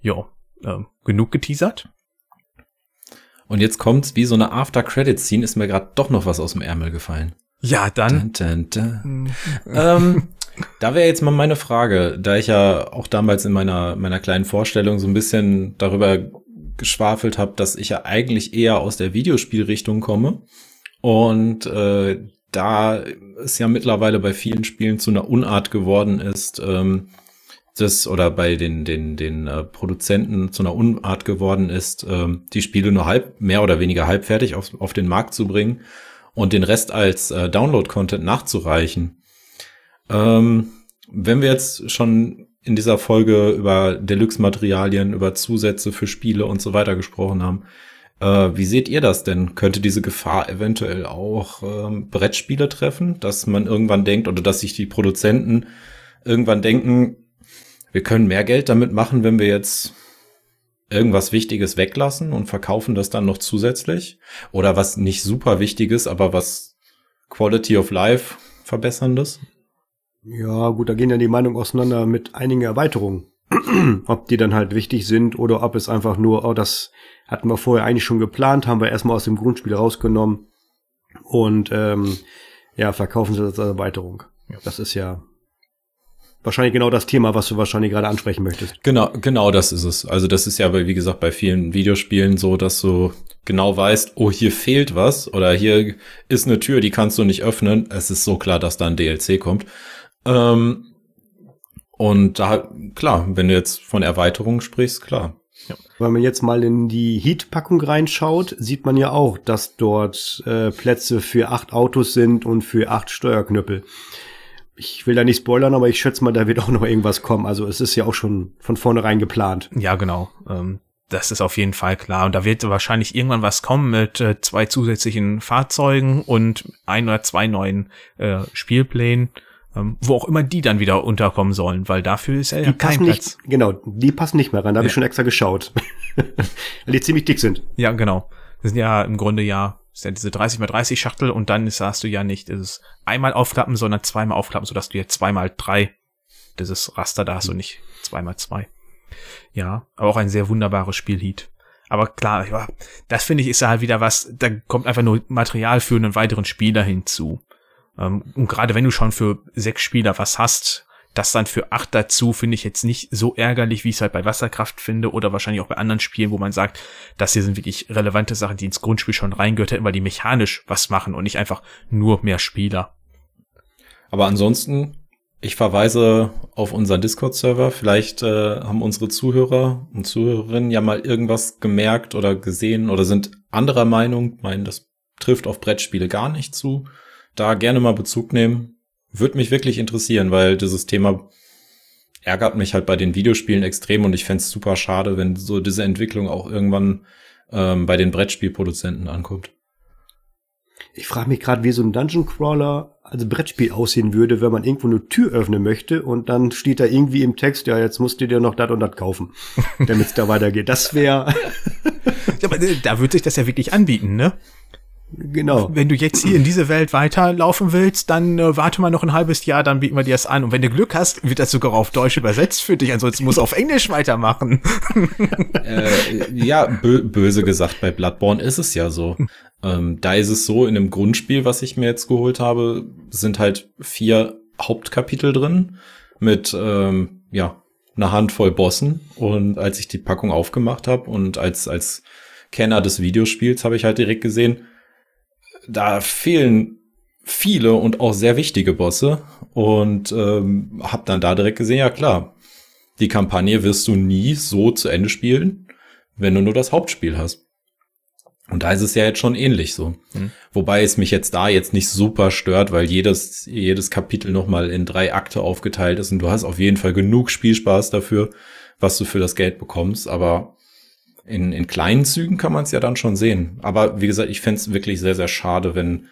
Jo, ähm, genug geteasert. Und jetzt kommt's, wie so eine After-Credit-Scene, ist mir gerade doch noch was aus dem Ärmel gefallen. Ja, dann. Dun, dun, dun. ähm, da wäre jetzt mal meine Frage, da ich ja auch damals in meiner, meiner kleinen Vorstellung so ein bisschen darüber geschwafelt habe, dass ich ja eigentlich eher aus der Videospielrichtung komme. Und äh, da es ja mittlerweile bei vielen Spielen zu einer Unart geworden ist, ähm, das oder bei den den den äh, Produzenten zu einer Unart geworden ist, ähm, die Spiele nur halb mehr oder weniger halbfertig auf, auf den Markt zu bringen und den Rest als äh, Download-Content nachzureichen. Ähm, wenn wir jetzt schon in dieser Folge über Deluxe-Materialien, über Zusätze für Spiele und so weiter gesprochen haben, äh, wie seht ihr das denn? Könnte diese Gefahr eventuell auch ähm, Brettspiele treffen, dass man irgendwann denkt oder dass sich die Produzenten irgendwann denken, wir können mehr Geld damit machen, wenn wir jetzt irgendwas Wichtiges weglassen und verkaufen das dann noch zusätzlich? Oder was nicht super Wichtiges, aber was Quality of Life verbesserndes? Ja, gut, da gehen ja die Meinungen auseinander mit einigen Erweiterungen. ob die dann halt wichtig sind oder ob es einfach nur, oh, das hatten wir vorher eigentlich schon geplant, haben wir erstmal aus dem Grundspiel rausgenommen und ähm, ja, verkaufen sie das als Erweiterung. Das ist ja wahrscheinlich genau das Thema, was du wahrscheinlich gerade ansprechen möchtest. Genau, genau das ist es. Also das ist ja, bei, wie gesagt, bei vielen Videospielen so, dass du genau weißt, oh, hier fehlt was oder hier ist eine Tür, die kannst du nicht öffnen. Es ist so klar, dass da ein DLC kommt. Ähm, und da, klar, wenn du jetzt von Erweiterungen sprichst, klar. Wenn man jetzt mal in die Heat-Packung reinschaut, sieht man ja auch, dass dort äh, Plätze für acht Autos sind und für acht Steuerknüppel. Ich will da nicht spoilern, aber ich schätze mal, da wird auch noch irgendwas kommen. Also es ist ja auch schon von vornherein geplant. Ja, genau. Ähm, das ist auf jeden Fall klar. Und da wird wahrscheinlich irgendwann was kommen mit äh, zwei zusätzlichen Fahrzeugen und ein oder zwei neuen äh, Spielplänen, ähm, wo auch immer die dann wieder unterkommen sollen, weil dafür ist ja Die kein passen Platz. nicht, genau, die passen nicht mehr rein. Da habe ich Ja. schon extra geschaut. Weil die ziemlich dick sind. Ja, genau. Das sind ja im Grunde ja, ist ja diese 30 mal 30 Schachtel und dann hast du ja nicht dieses einmal aufklappen, sondern zweimal aufklappen, sodass du ja zweimal drei dieses Raster da hast und nicht zweimal zwei. Ja, aber auch ein sehr wunderbares Spielheat. Aber klar, ja, das finde ich ist ja halt wieder was, da kommt einfach nur Material für einen weiteren Spieler hinzu. Ähm, und gerade wenn du schon für sechs Spieler was hast, das dann für acht dazu finde ich jetzt nicht so ärgerlich, wie ich es halt bei Wasserkraft finde oder wahrscheinlich auch bei anderen Spielen, wo man sagt, das hier sind wirklich relevante Sachen, die ins Grundspiel schon reingehört hätten, weil die mechanisch was machen und nicht einfach nur mehr Spieler. Aber ansonsten, ich verweise auf unseren Discord-Server. Vielleicht äh, haben unsere Zuhörer und Zuhörerinnen ja mal irgendwas gemerkt oder gesehen oder sind anderer Meinung, meinen, das trifft auf Brettspiele gar nicht zu. Da gerne mal Bezug nehmen. Würde mich wirklich interessieren, weil dieses Thema ärgert mich halt bei den Videospielen extrem und ich fände super schade, wenn so diese Entwicklung auch irgendwann ähm, bei den Brettspielproduzenten ankommt. Ich frage mich gerade, wie so ein Dungeon Crawler als Brettspiel aussehen würde, wenn man irgendwo eine Tür öffnen möchte und dann steht da irgendwie im Text, ja, jetzt musst du dir noch das und das kaufen, damit es da weitergeht. Das wäre. ja, aber äh, da würde sich das ja wirklich anbieten, ne? Genau. Wenn du jetzt hier in diese Welt weiterlaufen willst, dann äh, warte mal noch ein halbes Jahr, dann bieten wir dir das an. Und wenn du Glück hast, wird das sogar auf Deutsch übersetzt für dich. Ansonsten musst du auf Englisch weitermachen. äh, ja, bö böse gesagt, bei Bloodborne ist es ja so. Ähm, da ist es so, in einem Grundspiel, was ich mir jetzt geholt habe, sind halt vier Hauptkapitel drin mit, ähm, ja, einer Handvoll Bossen. Und als ich die Packung aufgemacht habe und als, als Kenner des Videospiels habe ich halt direkt gesehen, da fehlen viele und auch sehr wichtige Bosse und ähm, habe dann da direkt gesehen, ja klar, die Kampagne wirst du nie so zu Ende spielen, wenn du nur das Hauptspiel hast. Und da ist es ja jetzt schon ähnlich so. Mhm. Wobei es mich jetzt da jetzt nicht super stört, weil jedes, jedes Kapitel nochmal in drei Akte aufgeteilt ist und du hast auf jeden Fall genug Spielspaß dafür, was du für das Geld bekommst. Aber in, in kleinen Zügen kann man es ja dann schon sehen. Aber wie gesagt, ich fände es wirklich sehr, sehr schade, wenn,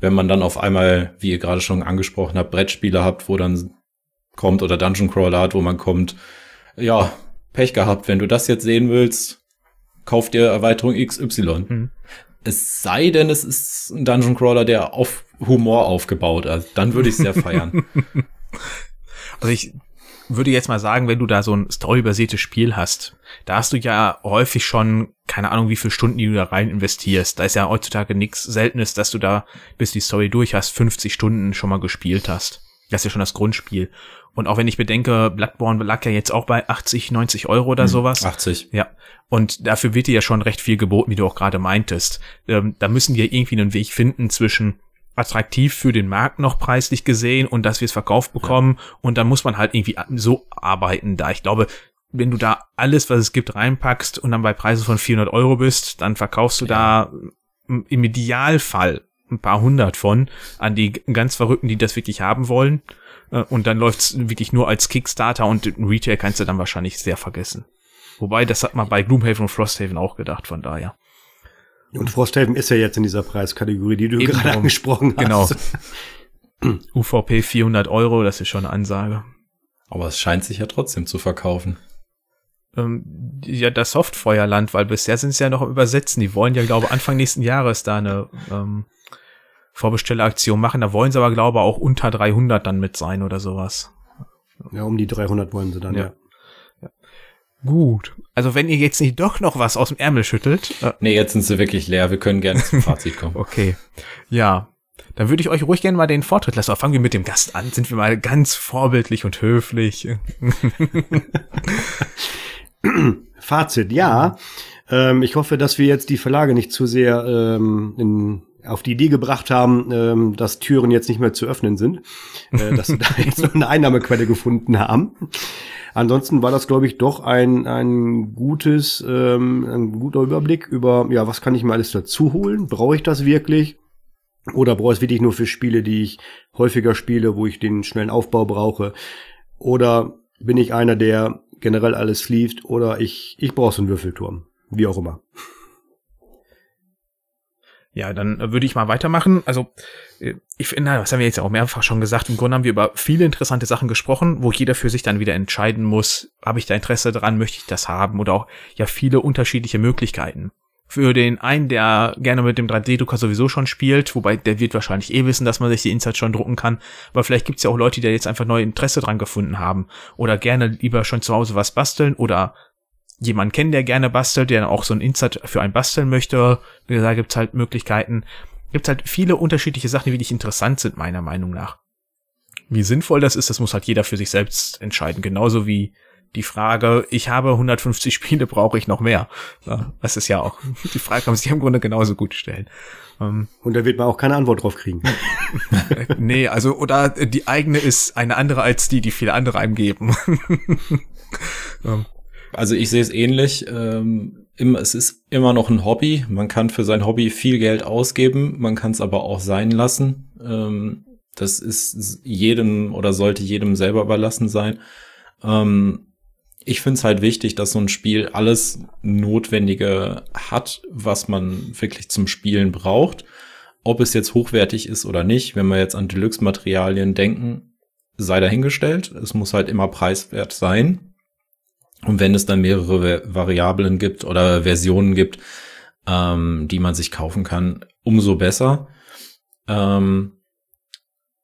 wenn man dann auf einmal, wie ihr gerade schon angesprochen habt, Brettspiele habt, wo dann kommt oder Dungeon Crawler hat, wo man kommt, ja, Pech gehabt, wenn du das jetzt sehen willst, kauf dir Erweiterung XY. Mhm. Es sei denn, es ist ein Dungeon Crawler, der auf Humor aufgebaut ist. Dann würde ich sehr feiern. Also ich würde jetzt mal sagen, wenn du da so ein storybasiertes Spiel hast, da hast du ja häufig schon, keine Ahnung, wie viele Stunden die du da rein investierst. Da ist ja heutzutage nichts Seltenes, dass du da, bis die Story durch hast, 50 Stunden schon mal gespielt hast. Das ist ja schon das Grundspiel. Und auch wenn ich bedenke, Bloodborne lag ja jetzt auch bei 80, 90 Euro oder hm, sowas. 80. Ja. Und dafür wird dir ja schon recht viel geboten, wie du auch gerade meintest. Ähm, da müssen ja irgendwie einen Weg finden zwischen attraktiv für den Markt noch preislich gesehen und dass wir es verkauft bekommen. Ja. Und dann muss man halt irgendwie so arbeiten da. Ich glaube, wenn du da alles, was es gibt, reinpackst und dann bei Preisen von 400 Euro bist, dann verkaufst du ja. da im Idealfall ein paar hundert von an die ganz Verrückten, die das wirklich haben wollen. Äh, und dann läuft's wirklich nur als Kickstarter und Retail kannst du dann wahrscheinlich sehr vergessen. Wobei, das hat man bei Gloomhaven und Frosthaven auch gedacht, von daher. Und Frosthaven ist ja jetzt in dieser Preiskategorie, die du Eben gerade angesprochen hast. Genau. UVP 400 Euro, das ist schon eine Ansage. Aber es scheint sich ja trotzdem zu verkaufen. Ähm, ja, das Softfeuerland, weil bisher sind sie ja noch am Übersetzen. Die wollen ja, glaube ich, Anfang nächsten Jahres da eine ähm, Vorbestelleraktion machen. Da wollen sie aber, glaube ich, auch unter 300 dann mit sein oder sowas. Ja, um die 300 wollen sie dann, ja. ja. Gut. Also wenn ihr jetzt nicht doch noch was aus dem Ärmel schüttelt. Äh, nee, jetzt sind sie wirklich leer. Wir können gerne zum Fazit kommen. okay. Ja. Dann würde ich euch ruhig gerne mal den Vortritt lassen. Aber fangen wir mit dem Gast an. Sind wir mal ganz vorbildlich und höflich. Fazit, ja. Ähm, ich hoffe, dass wir jetzt die Verlage nicht zu sehr ähm, in auf die Idee gebracht haben, ähm, dass Türen jetzt nicht mehr zu öffnen sind, äh, dass sie da jetzt noch eine Einnahmequelle gefunden haben. Ansonsten war das, glaube ich, doch ein, ein gutes, ähm, ein guter Überblick über, ja, was kann ich mir alles dazu holen? Brauche ich das wirklich? Oder brauche ich es wirklich nur für Spiele, die ich häufiger spiele, wo ich den schnellen Aufbau brauche? Oder bin ich einer, der generell alles sleeved? Oder ich, ich brauche so einen Würfelturm? Wie auch immer. Ja, dann äh, würde ich mal weitermachen. Also, äh, ich finde, das haben wir jetzt auch mehrfach schon gesagt. Im Grunde haben wir über viele interessante Sachen gesprochen, wo jeder für sich dann wieder entscheiden muss, habe ich da Interesse dran, möchte ich das haben oder auch ja viele unterschiedliche Möglichkeiten. Für den einen, der gerne mit dem 3D-Drucker sowieso schon spielt, wobei der wird wahrscheinlich eh wissen, dass man sich die Insights schon drucken kann, aber vielleicht gibt's ja auch Leute, die da jetzt einfach neue Interesse dran gefunden haben oder gerne lieber schon zu Hause was basteln oder jemanden kennen, der gerne bastelt, der auch so ein Insert für einen basteln möchte. Da gibt's halt Möglichkeiten. Gibt's halt viele unterschiedliche Sachen, die wirklich interessant sind, meiner Meinung nach. Wie sinnvoll das ist, das muss halt jeder für sich selbst entscheiden. Genauso wie die Frage, ich habe 150 Spiele, brauche ich noch mehr? das ist ja auch, die Frage kann man sich im Grunde genauso gut stellen. Ähm, Und da wird man auch keine Antwort drauf kriegen. nee, also, oder die eigene ist eine andere als die, die viele andere einem geben. Also ich sehe es ähnlich. Ähm, es ist immer noch ein Hobby. Man kann für sein Hobby viel Geld ausgeben, man kann es aber auch sein lassen. Ähm, das ist jedem oder sollte jedem selber überlassen sein. Ähm, ich finde es halt wichtig, dass so ein Spiel alles Notwendige hat, was man wirklich zum Spielen braucht. Ob es jetzt hochwertig ist oder nicht, wenn wir jetzt an Deluxe-Materialien denken, sei dahingestellt. Es muss halt immer preiswert sein. Und wenn es dann mehrere Variablen gibt oder Versionen gibt, ähm, die man sich kaufen kann, umso besser. Ähm,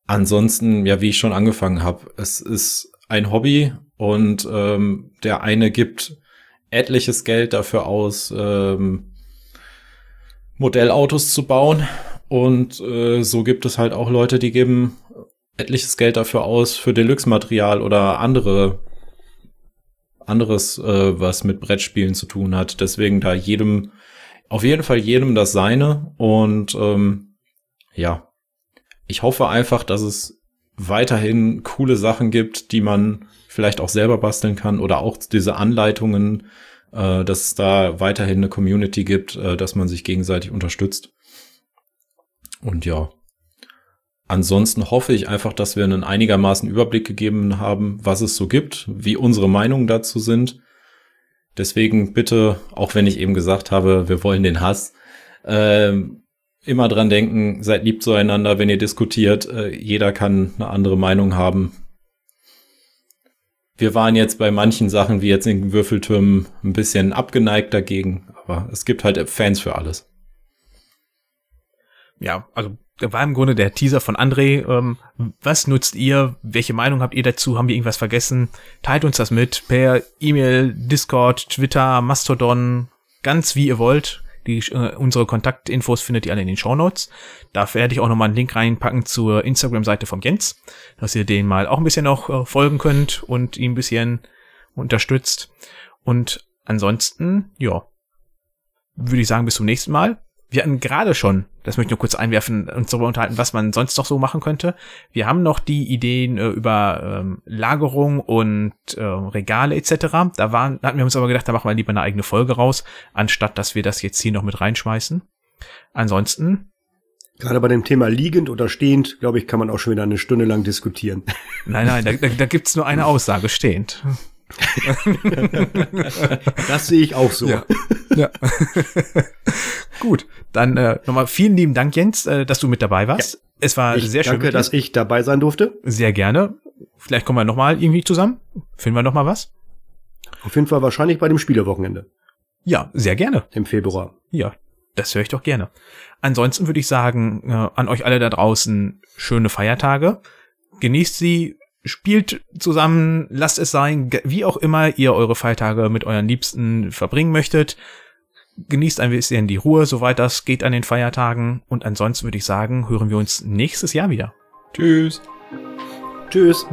ansonsten, ja, wie ich schon angefangen habe, es ist ein Hobby und ähm, der eine gibt etliches Geld dafür aus, ähm, Modellautos zu bauen. Und äh, so gibt es halt auch Leute, die geben etliches Geld dafür aus für Deluxe-Material oder andere anderes, äh, was mit Brettspielen zu tun hat. Deswegen da jedem, auf jeden Fall jedem das seine. Und ähm, ja, ich hoffe einfach, dass es weiterhin coole Sachen gibt, die man vielleicht auch selber basteln kann oder auch diese Anleitungen, äh, dass es da weiterhin eine Community gibt, äh, dass man sich gegenseitig unterstützt. Und ja, ansonsten hoffe ich einfach, dass wir einen einigermaßen Überblick gegeben haben, was es so gibt, wie unsere Meinungen dazu sind. Deswegen bitte, auch wenn ich eben gesagt habe, wir wollen den Hass, äh, immer dran denken, seid lieb zueinander, wenn ihr diskutiert. Äh, jeder kann eine andere Meinung haben wir waren jetzt bei manchen Sachen, wie jetzt in Würfeltürmen, ein bisschen abgeneigt dagegen, aber es gibt halt Fans für alles. Ja, also war im Grunde der Teaser von André. Ähm, was nutzt ihr? Welche Meinung habt ihr dazu? Haben wir irgendwas vergessen? Teilt uns das mit per E-Mail, Discord, Twitter, Mastodon, ganz wie ihr wollt. Die, äh, unsere Kontaktinfos findet ihr alle in den Show Notes. Da werde ich auch nochmal einen Link reinpacken zur Instagram-Seite vom Jens, dass ihr den mal auch ein bisschen noch äh, folgen könnt und ihn ein bisschen unterstützt. Und ansonsten, ja, würde ich sagen, bis zum nächsten Mal wir hatten gerade schon, das möchte ich nur kurz einwerfen, uns darüber unterhalten, was man sonst noch so machen könnte. Wir haben noch die Ideen äh, über ähm, Lagerung und äh, Regale etc. Da waren, hatten wir uns aber gedacht, da machen wir lieber eine eigene Folge raus, anstatt dass wir das jetzt hier noch mit reinschmeißen. Ansonsten. Gerade bei dem Thema liegend oder stehend, glaube ich, kann man auch schon wieder eine Stunde lang diskutieren. Nein, nein, da, da, da gibt's nur eine Aussage, stehend. das sehe ich auch so. Ja. ja. Gut, dann äh, nochmal vielen lieben Dank, Jens, äh, dass du mit dabei warst. Ja. Es war ich sehr schön. Danke, dass ich dabei sein durfte. Sehr gerne. Vielleicht kommen wir nochmal irgendwie zusammen. Finden wir nochmal was? Auf jeden Fall wahrscheinlich bei dem Spielerwochenende. Ja, sehr gerne. Im Februar. Ja, das höre ich doch gerne. Ansonsten würde ich sagen, äh, an euch alle da draußen schöne Feiertage. Genießt sie, spielt zusammen, lasst es sein, wie auch immer ihr eure Feiertage mit euren Liebsten verbringen möchtet. Genießt ein bisschen die Ruhe, soweit das geht an den Feiertagen. Und ansonsten würde ich sagen, hören wir uns nächstes Jahr wieder. Tschüss. Tschüss.